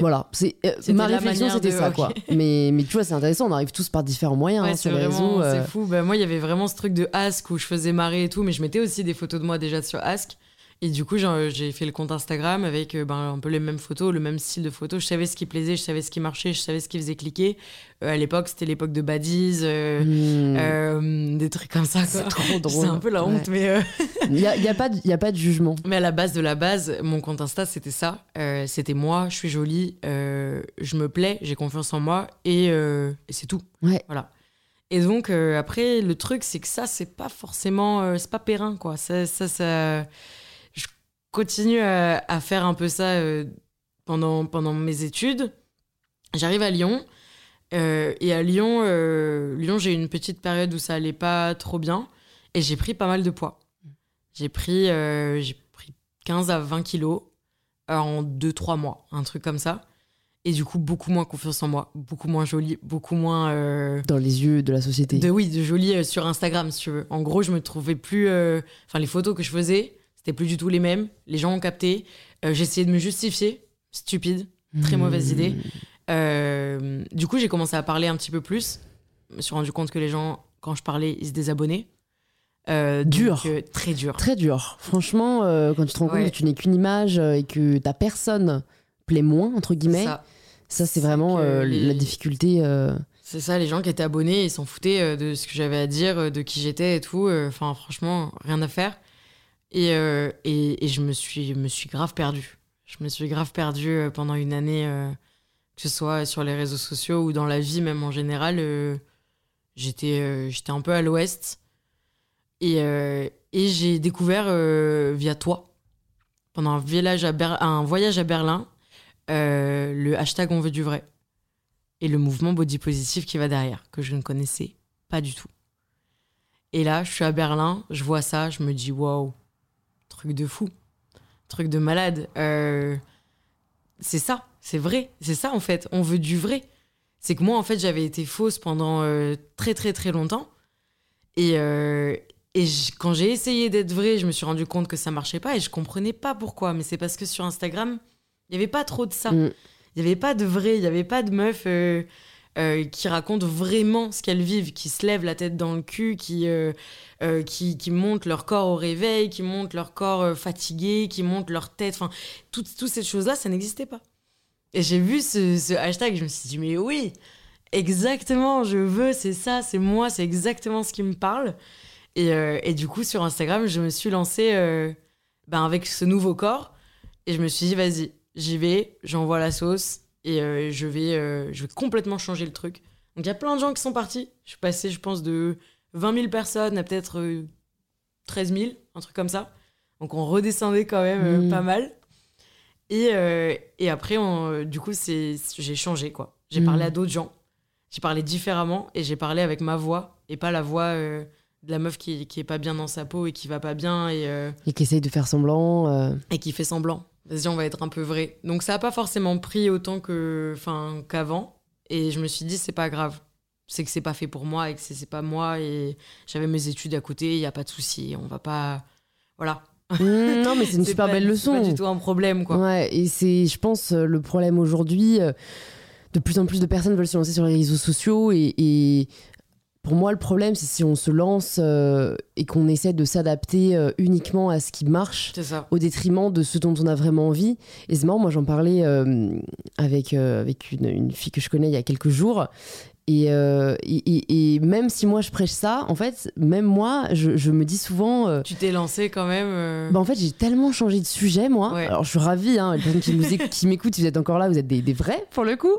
Voilà, c'est ma réflexion, c'était ça quoi. mais mais tu vois, c'est intéressant. On arrive tous par différents moyens hein, sur les réseaux. C'est fou. Bah, moi, il y avait vraiment ce truc de Ask où je faisais marrer et tout, mais je mettais aussi des photos de moi déjà sur Ask. Et du coup, j'ai fait le compte Instagram avec euh, ben, un peu les mêmes photos, le même style de photos. Je savais ce qui plaisait, je savais ce qui marchait, je savais ce qui faisait cliquer. Euh, à l'époque, c'était l'époque de Baddies, euh, hmm. des trucs comme ça. C'est trop drôle. [LAUGHS] C'est un peu la honte, mais. [LAUGHS] Il n'y a, y a, pas de, a pas de jugement. Mais à la base de la base, mon compte Insta, c'était ça. c'était moi, je suis jolie, je me plais, j'ai confiance en moi et, et c'est tout. Ouais. Voilà. Et donc, après, le truc, c'est que ça, c'est pas forcément. c'est pas périn, quoi. Ça, ça, ça continue à, faire un peu ça euh, pendant, pendant mes études. J'arrive à Lyon. Euh, et à Lyon, euh, Lyon j'ai eu une petite période où ça allait pas trop bien. Et j'ai pris pas mal de poids. J'ai pris, j'ai pris 15 à 20 kilos en 2-3 mois, un truc comme ça. Et du coup, beaucoup moins confiance en moi, beaucoup moins jolie, beaucoup moins. Dans les yeux de la société. De, oui, de jolie sur Instagram, si tu veux. En gros, je me trouvais plus. Enfin, les photos que je faisais, c'était plus du tout les mêmes. Les gens ont capté. Euh, j'ai essayé de me justifier. Stupide. Très mauvaise idée. Euh, du coup, j'ai commencé à parler un petit peu plus. Je me suis rendu compte que les gens, quand je parlais, ils se désabonnaient. Euh, dur. très dur. Très dur. Franchement, quand tu te rends compte que tu n'es qu'une image et que ta personne plaît moins, entre guillemets, ça, c'est vraiment la difficulté. C'est ça, les gens qui étaient abonnés, ils s'en foutaient de ce que j'avais à dire, de qui j'étais et tout. Enfin, franchement, rien à faire. Euh, et, je me suis, me suis grave perdue. Je me suis grave perdue euh, pendant une année, euh, que ce soit sur les réseaux sociaux ou dans la vie même en général. j'étais, j'étais un peu à l'ouest. Et, et j'ai découvert via toi, pendant un, village à un voyage à Berlin, le hashtag On veut du vrai. Et le mouvement body positif qui va derrière, que je ne connaissais pas du tout. Et là, je suis à Berlin, je vois ça, je me dis waouh, truc de fou, truc de malade. Euh, c'est ça, c'est vrai, c'est ça en fait. On veut du vrai. C'est que moi en fait j'avais été fausse pendant euh, très très très longtemps et, euh, et quand j'ai essayé d'être vrai, je me suis rendu compte que ça marchait pas et je comprenais pas pourquoi. Mais c'est parce que sur Instagram, il y avait pas trop de ça. Mm. Il y avait pas de vrai, il y avait pas de meuf euh, qui racontent vraiment ce qu'elles vivent, qui se lèvent la tête dans le cul, qui, euh, euh, qui, montent leur corps au réveil, qui montent leur corps fatigué, qui montent leur tête. Enfin, toutes, toutes ces choses-là, ça n'existait pas. Et j'ai vu ce, ce, hashtag, je me suis dit, mais oui, exactement, je veux, c'est ça, c'est moi, c'est exactement ce qui me parle. Et, et, du coup, sur Instagram, je me suis lancée ben, avec ce nouveau corps. Et je me suis dit, vas-y, j'y vais, j'envoie la sauce et euh, je, vais, euh, je vais complètement changer le truc. Donc il y a plein de gens qui sont partis. Je suis passé, je pense, de 20 000 personnes à peut-être 13 euh, 000, un truc comme ça. Donc on redescendait quand même mmh. pas mal. Et, et après, on, du coup, j'ai changé, quoi. J'ai parlé à d'autres gens. J'ai parlé différemment et j'ai parlé avec ma voix et pas la voix de la meuf qui, qui est pas bien dans sa peau et qui va pas bien. Et, et qui essaye de faire semblant. Et qui fait semblant vas-y, on va être un peu vrai. Donc ça n'a pas forcément pris autant que, enfin, qu'avant. Et je me suis dit, c'est pas grave. C'est que c'est pas fait pour moi et que c'est pas moi. Et j'avais mes études à côté, il n'y a pas de souci. On va pas. Voilà. Mmh, non, mais c'est [LAUGHS] une super belle leçon. C'est pas du tout un problème, quoi. Ouais, et c'est, je pense, le problème aujourd'hui. Euh, de plus en plus de personnes veulent se lancer sur les réseaux sociaux et, et pour moi, le problème, c'est si on se lance euh, et qu'on essaie de s'adapter euh, uniquement à ce qui marche, au détriment de ce dont on a vraiment envie. Et c'est marrant, moi j'en parlais euh, avec, avec une, une, fille que je connais il y a quelques jours. Euh, et, et, même si moi je prêche ça, en fait, même moi, je, je me dis souvent. Euh, tu t'es lancé quand même. Euh. Bah en fait, j'ai tellement changé de sujet, moi. Alors, je suis ravie, hein, les personnes qui, m'écoutent, si vous êtes encore là, vous êtes des, des vrais pour le coup.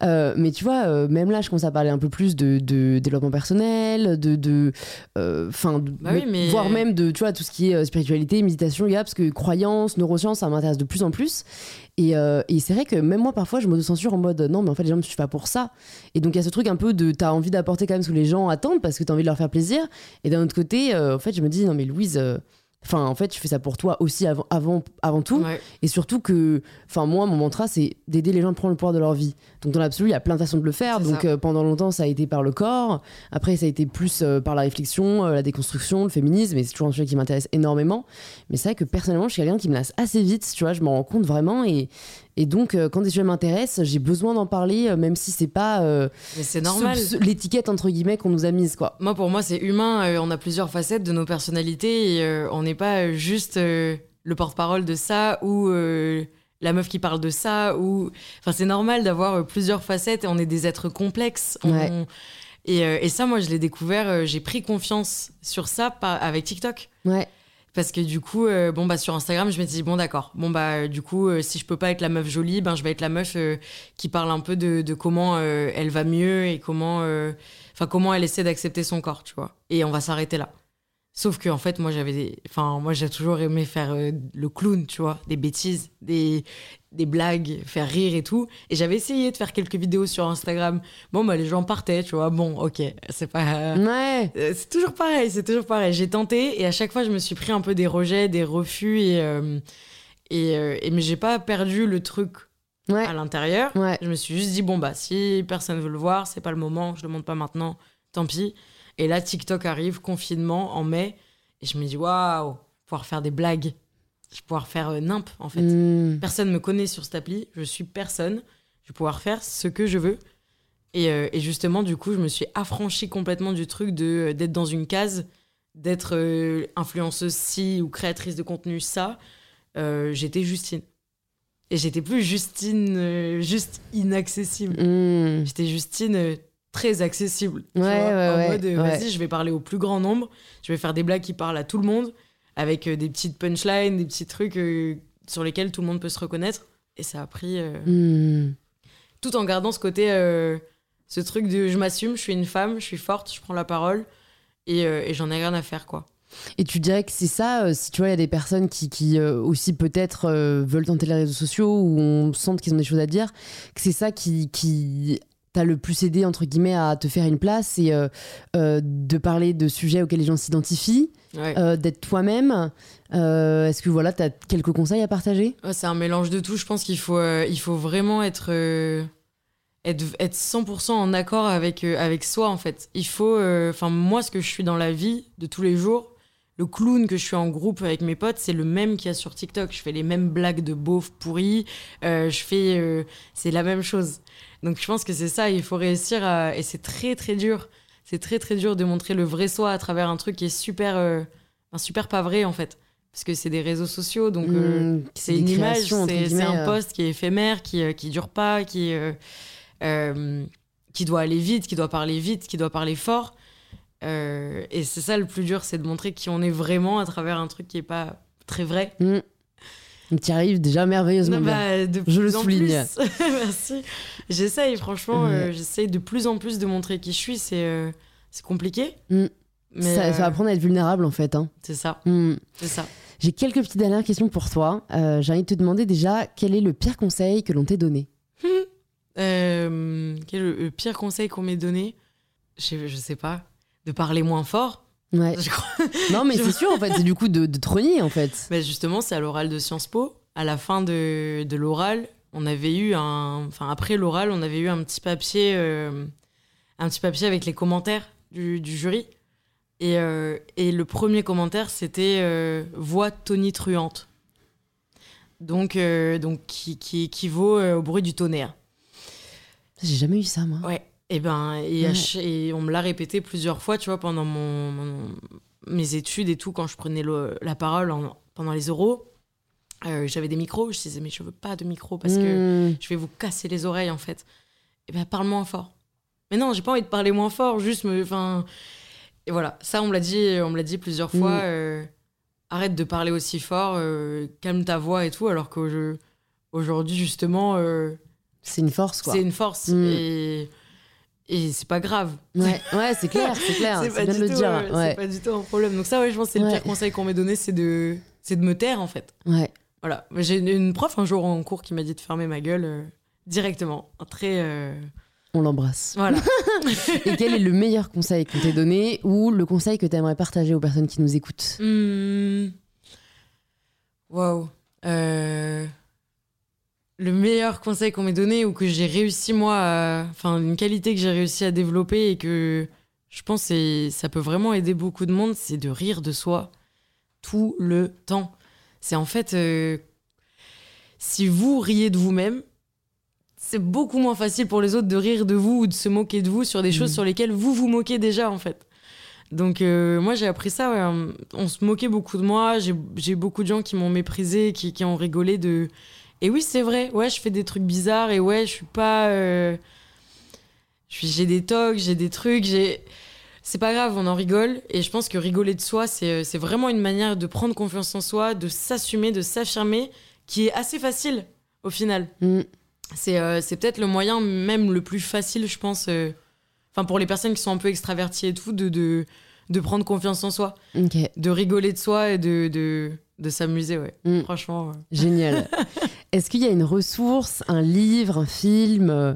mais tu vois, même là, je commence à parler un peu plus de, de développement personnel, de. Enfin, bah oui, mais... voire même de tu vois, tout ce qui est spiritualité, méditation, yoga, parce que croyances, neurosciences, ça m'intéresse de plus en plus. Et, et c'est vrai que même moi, parfois, je me censure en mode non, mais en fait, les gens ne me suivent pas pour ça. Et donc, il y a ce truc un peu de t'as envie d'apporter quand même ce que les gens attendent parce que t'as envie de leur faire plaisir. Et d'un autre côté, euh, en fait, je me dis non mais Louise, euh, Enfin, en fait, tu fais ça pour toi aussi avant, avant, avant tout. Et surtout que, enfin, moi, mon mantra, c'est d'aider les gens à prendre le pouvoir de leur vie. Donc, dans l'absolu, il y a plein de façons de le faire. Donc, euh, pendant longtemps, ça a été par le corps. Après, ça a été plus euh, par la réflexion, euh, la déconstruction, le féminisme. Et c'est toujours un sujet qui m'intéresse énormément. Mais c'est vrai que personnellement, je suis quelqu'un qui me lasse assez vite. Tu vois, je m'en rends compte vraiment. Et, et donc, quand des sujets m'intéressent, j'ai besoin d'en parler, même si c'est pas. c'est normal. L'étiquette, entre guillemets, qu'on nous a mise, quoi. Moi, pour moi, c'est humain. on a plusieurs facettes de nos personnalités. Et on est pas euh, juste euh, le porte-parole de ça ou euh, la meuf qui parle de ça ou enfin c'est normal d'avoir plusieurs facettes et on est des êtres complexes et, et, ça moi je l'ai découvert j'ai pris confiance sur ça avec TikTok ouais parce que du coup bon bah sur Instagram je me dis bon d'accord. Bon bah du coup si je peux pas être la meuf jolie ben je vais être la meuf qui parle un peu de, de comment elle va mieux et comment enfin comment elle essaie d'accepter son corps tu vois. Et on va s'arrêter là Sauf que en fait, moi j'avais des... enfin moi j'ai toujours aimé faire euh, le clown, tu vois, des bêtises, des des blagues, faire rire et tout. Et j'avais essayé de faire quelques vidéos sur Instagram. Bon bah les gens partaient, tu vois. Bon, OK, c'est pas Ouais. Euh, c'est toujours pareil, c'est toujours pareil. J'ai tenté et à chaque fois je me suis pris un peu des rejets, des refus et euh, et, et, mais j'ai pas perdu le truc à l'intérieur. Ouais. Je me suis juste dit bon bah si personne veut le voir, c'est pas le moment, je le montre pas maintenant, tant pis. Et là, TikTok arrive, confinement, en mai. Et je me dis, waouh, pouvoir faire des blagues. Je vais pouvoir faire euh, nimp, en fait. Hmm. Personne me connaît sur cette appli. Je suis personne. Je vais pouvoir faire ce que je veux. Et, euh, et justement, du coup, je me suis affranchie complètement du truc de euh, d'être dans une case, d'être influenceuse ci ou créatrice de contenu ça. j'étais Justine. Et j'étais plus Justine juste inaccessible. Hmm. J'étais Justine très accessible. Ouais, ouais, en mode, vas-y, je vais parler au plus grand nombre, je vais faire des blagues qui parlent à tout le monde, avec euh, des petites punchlines, des petits trucs euh, sur lesquels tout le monde peut se reconnaître. Et ça a pris. Euh, hmm. Tout en gardant ce côté, ce truc de je m'assume, je suis une femme, je suis forte, je prends la parole, et, et j'en ai rien à faire, quoi. Et tu dirais que c'est ça, si tu vois, il y a des personnes qui, qui aussi peut-être veulent tenter les réseaux sociaux ou on sent qu'ils ont des choses à dire, que c'est ça qui, qui t'as le plus aidé entre guillemets à te faire une place et euh, euh, de parler de sujets auxquels les gens s'identifient, euh, d'être toi-même. Est-ce que voilà, t'as quelques conseils à partager? C'est un mélange de tout. Je pense qu'il faut, il faut vraiment être, être, être 100% en accord avec, avec soi en fait. Il faut, enfin moi, ce que je suis dans la vie de tous les jours, le clown que je suis en groupe avec mes potes, c'est le même qu'il y a sur TikTok. Je fais les mêmes blagues de beauf pourris. je fais, c'est la même chose. Donc je pense que c'est ça, il faut réussir à... Et c'est très très dur. C'est très très dur de montrer le vrai soi à travers un truc qui est super, euh, un super pas vrai en fait. Parce que c'est des réseaux sociaux, donc euh, mmh, c'est une image, c'est un euh. post qui est éphémère, qui, qui dure pas, qui, qui doit aller vite, qui doit parler vite, qui doit parler fort. Et c'est ça le plus dur, c'est de montrer qui on est vraiment à travers un truc qui est pas très vrai. Mmh. Tu arrives déjà merveilleusement bah, bien. je le souligne. [LAUGHS] Merci. J'essaye, franchement, euh, j'essaye de plus en plus de montrer qui je suis. C'est euh, compliqué. Mm. Mais ça, va apprendre à être vulnérable, en fait. Hein. C'est ça. Mm. C'est ça. J'ai quelques petites dernières questions pour toi. Euh, J'ai envie de te demander déjà quel est le pire conseil que l'on t'ait donné? [LAUGHS] Euh, Quel est le pire conseil qu'on m'ait donné? Je, je sais pas. De parler moins fort. Ouais. [LAUGHS] non, mais c'est sûr, en fait, c'est du coup de, de en fait. Mais justement, c'est à l'oral de Sciences Po. À la fin de, de l'oral, on avait eu un. Enfin, après l'oral, on avait eu un petit papier, euh, un petit papier avec les commentaires du, du jury. Et, euh, et, le premier commentaire, c'était euh, voix tonitruante. Donc, donc qui, qui équivaut au bruit du tonnerre. J'ai jamais eu ça, moi. Ouais. Et ben, et, on me l'a répété plusieurs fois, tu vois, pendant mon, mes études et tout, quand je prenais la parole pendant les oraux. Euh, j'avais des micros, je disais, mais je veux pas de micro parce que hmm. je vais vous casser les oreilles, en fait. Et ben, parle moins fort. Mais non, j'ai pas envie de parler moins fort, juste me. Enfin. Et voilà, ça, on me l'a dit, on me l'a dit plusieurs fois. Mm. euh, arrête de parler aussi fort, euh, calme ta voix et tout, alors qu'aujourd'hui, justement, C'est une force, quoi. c'est une force. Mm. Et, et c'est pas grave. Ouais, ouais c'est clair, c'est clair. [LAUGHS] c'est pas, bien du de le tout, dire. euh, Ouais. c'est pas du tout un problème. Donc, ça, ouais, je pense que c'est le pire conseil qu'on m'ait donné, c'est de, c'est de me taire, en fait. ouais. Voilà. J'ai une, une prof un jour en cours qui m'a dit de fermer ma gueule euh, directement. Très. euh, On l'embrasse. Voilà. [LAUGHS] Et quel est le meilleur conseil qu'on t'ait donné ou le conseil que tu aimerais partager aux personnes qui nous écoutent? Hmm. Waouh. Euh, Le meilleur conseil qu'on m'ait donné ou que j'ai réussi moi, à- enfin une qualité que j'ai réussi à développer et que je pense que ça peut vraiment aider beaucoup de monde, c'est de rire de soi tout le temps. C'est en fait, euh, si vous riez de vous-même, c'est beaucoup moins facile pour les autres de rire de vous ou de se moquer de vous sur des choses Mhm. sur lesquelles vous vous moquez déjà en fait. Donc euh, moi j'ai appris ça, ouais, on se moquait beaucoup de moi, j'ai j'ai beaucoup de gens qui m'ont méprisé, qui, qui ont rigolé de... Et oui c'est vrai, ouais je fais des trucs bizarres et ouais je suis pas... euh, J'ai des tocs, j'ai des trucs, j'ai... C'est pas grave, on en rigole. Et je pense que rigoler de soi, c'est euh, vraiment une manière de prendre confiance en soi, de s'assumer, de s'affirmer, qui est assez facile au final. Mm. C'est euh, peut-être le moyen même le plus facile, je pense, euh, enfin pour les personnes qui sont un peu extraverties et tout, de, de, de prendre confiance en soi, Ok, de rigoler de soi et de, de, de s'amuser, ouais. Mm. Franchement. génial. [LAUGHS] Est-ce qu'il y a une ressource, un livre, un film, euh,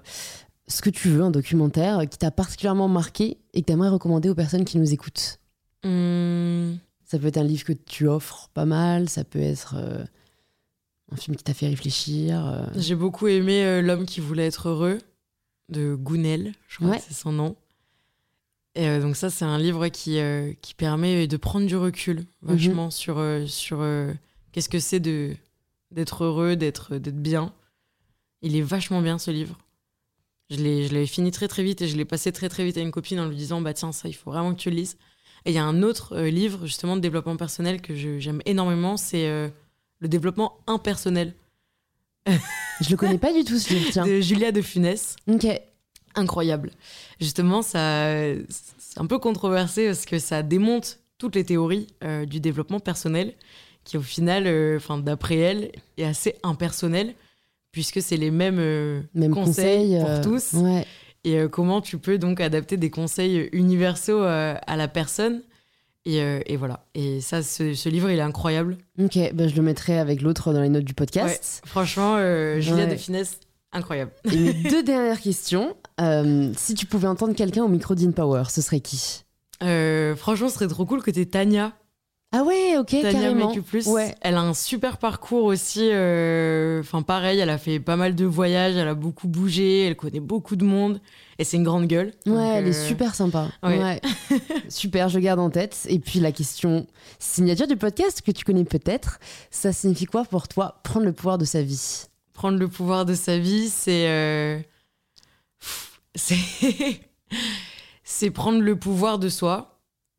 ce que tu veux, un documentaire euh, qui t'a particulièrement marqué et que tu aimerais recommander aux personnes qui nous écoutent? Hum, Ça peut être un livre que tu offres pas mal, ça peut être euh, un film qui t'a fait réfléchir. euh. J'ai beaucoup aimé L'homme qui voulait être heureux de Gounel, je crois Ouais. que c'est son nom. Et euh, donc ça, c'est un livre qui, euh, qui permet de prendre du recul vachement sur, euh, sur qu'est-ce que c'est de d'être heureux, d'être bien. Il est vachement bien ce livre. Je l'ai fini très très vite et je l'ai passé très très vite à une copine en lui disant bah tiens ça il faut vraiment que tu le lises. Et il y a un autre euh, livre justement de développement personnel que j'aime énormément, c'est euh, le développement impersonnel [LAUGHS] Je le connais pas du tout ce livre, tiens. de Julia de Funès. Ok. incroyable. Justement, ça, c'est un peu controversé parce que ça démonte toutes les théories euh, du développement personnel, qui au final, euh, enfin d'après elle, est assez impersonnel, puisque c'est les mêmes euh, Même conseils conseil. pour euh, tous. Ouais. Et comment tu peux donc adapter des conseils universaux à la personne. Et, et voilà. Et ça, ce, ce livre, il est incroyable. Ok, bah, je le mettrai avec l'autre dans les notes du podcast. Franchement, Julia Ouais. de Finesse, incroyable. Deux [LAUGHS] dernières questions. Si tu pouvais entendre quelqu'un au micro d'InPower, ce serait qui? Franchement, ce serait trop cool que t'aies Tania Ah ouais, ok, Tania carrément. Make You Plus. Ouais. Elle a un super parcours aussi. euh, Enfin, pareil, elle a fait pas mal de voyages, elle a beaucoup bougé, elle connaît beaucoup de monde. Et c'est une grande gueule. Ouais, Donc, elle est euh, super sympa. ouais. Ouais. [LAUGHS] super, je garde en tête. Et puis la question signature du podcast que tu connais peut-être, ça signifie quoi pour toi prendre le pouvoir de sa vie? Prendre le pouvoir de sa vie, c'est. euh, C'est. [LAUGHS] c'est prendre le pouvoir de soi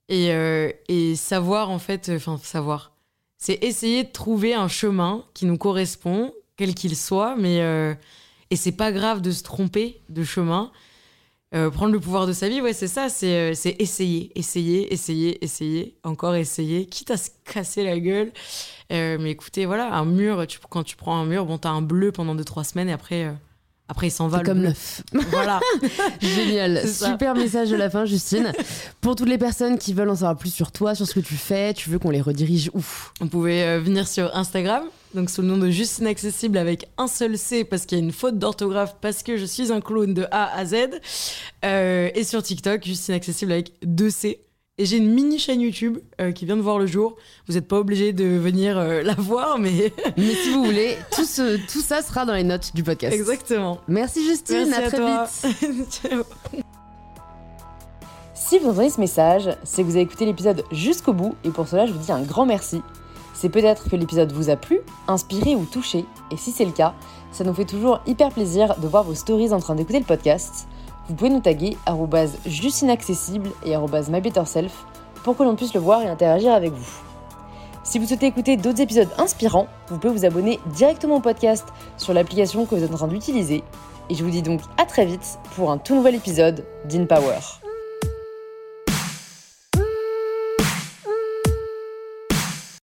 et, euh, et savoir, en fait. Enfin, savoir. C'est essayer de trouver un chemin qui nous correspond, quel qu'il soit, mais. euh, et c'est pas grave de se tromper de chemin. Euh, prendre le pouvoir de sa vie, ouais, c'est ça, c'est euh, essayer, essayer, essayer, essayer, encore essayer, quitte à se casser la gueule. Euh, mais écoutez, voilà, un mur, quand tu prends un mur, bon, t'as un bleu pendant 2-3 semaines et après, euh, après il s'en va. C'est le comme neuf. [LAUGHS] Voilà. [LAUGHS] Génial, ça. super message de la fin, Justine. Pour toutes les personnes qui veulent en savoir plus sur toi, sur ce que tu fais, tu veux qu'on les redirige où? Vous pouvez euh, venir sur Instagram, donc sous le nom de Juste Inaccessible avec un seul C parce qu'il y a une faute d'orthographe parce que je suis un clone de A à Z. Euh, et sur TikTok, Juste Inaccessible avec deux C. Et j'ai une mini chaîne YouTube euh, qui vient de voir le jour. Vous n'êtes pas obligé de venir euh, la voir, mais [LAUGHS] Mais si vous voulez, tout, ce, tout ça sera dans les notes du podcast. exactement. Merci Justine, Merci à à très toi. vite. [LAUGHS] Ciao. Si vous entendez ce message, c'est que vous avez écouté l'épisode jusqu'au bout et pour cela je vous dis un grand merci. C'est peut-être que l'épisode vous a plu, inspiré ou touché, et si c'est le cas, ça nous fait toujours hyper plaisir de voir vos stories en train d'écouter le podcast. Vous pouvez nous taguer justinaccessible et mybetterself pour que l'on puisse le voir et interagir avec vous. Si vous souhaitez écouter d'autres épisodes inspirants, vous pouvez vous abonner directement au podcast sur l'application que vous êtes en train d'utiliser et je vous dis donc à très vite pour un tout nouvel épisode d'InPower.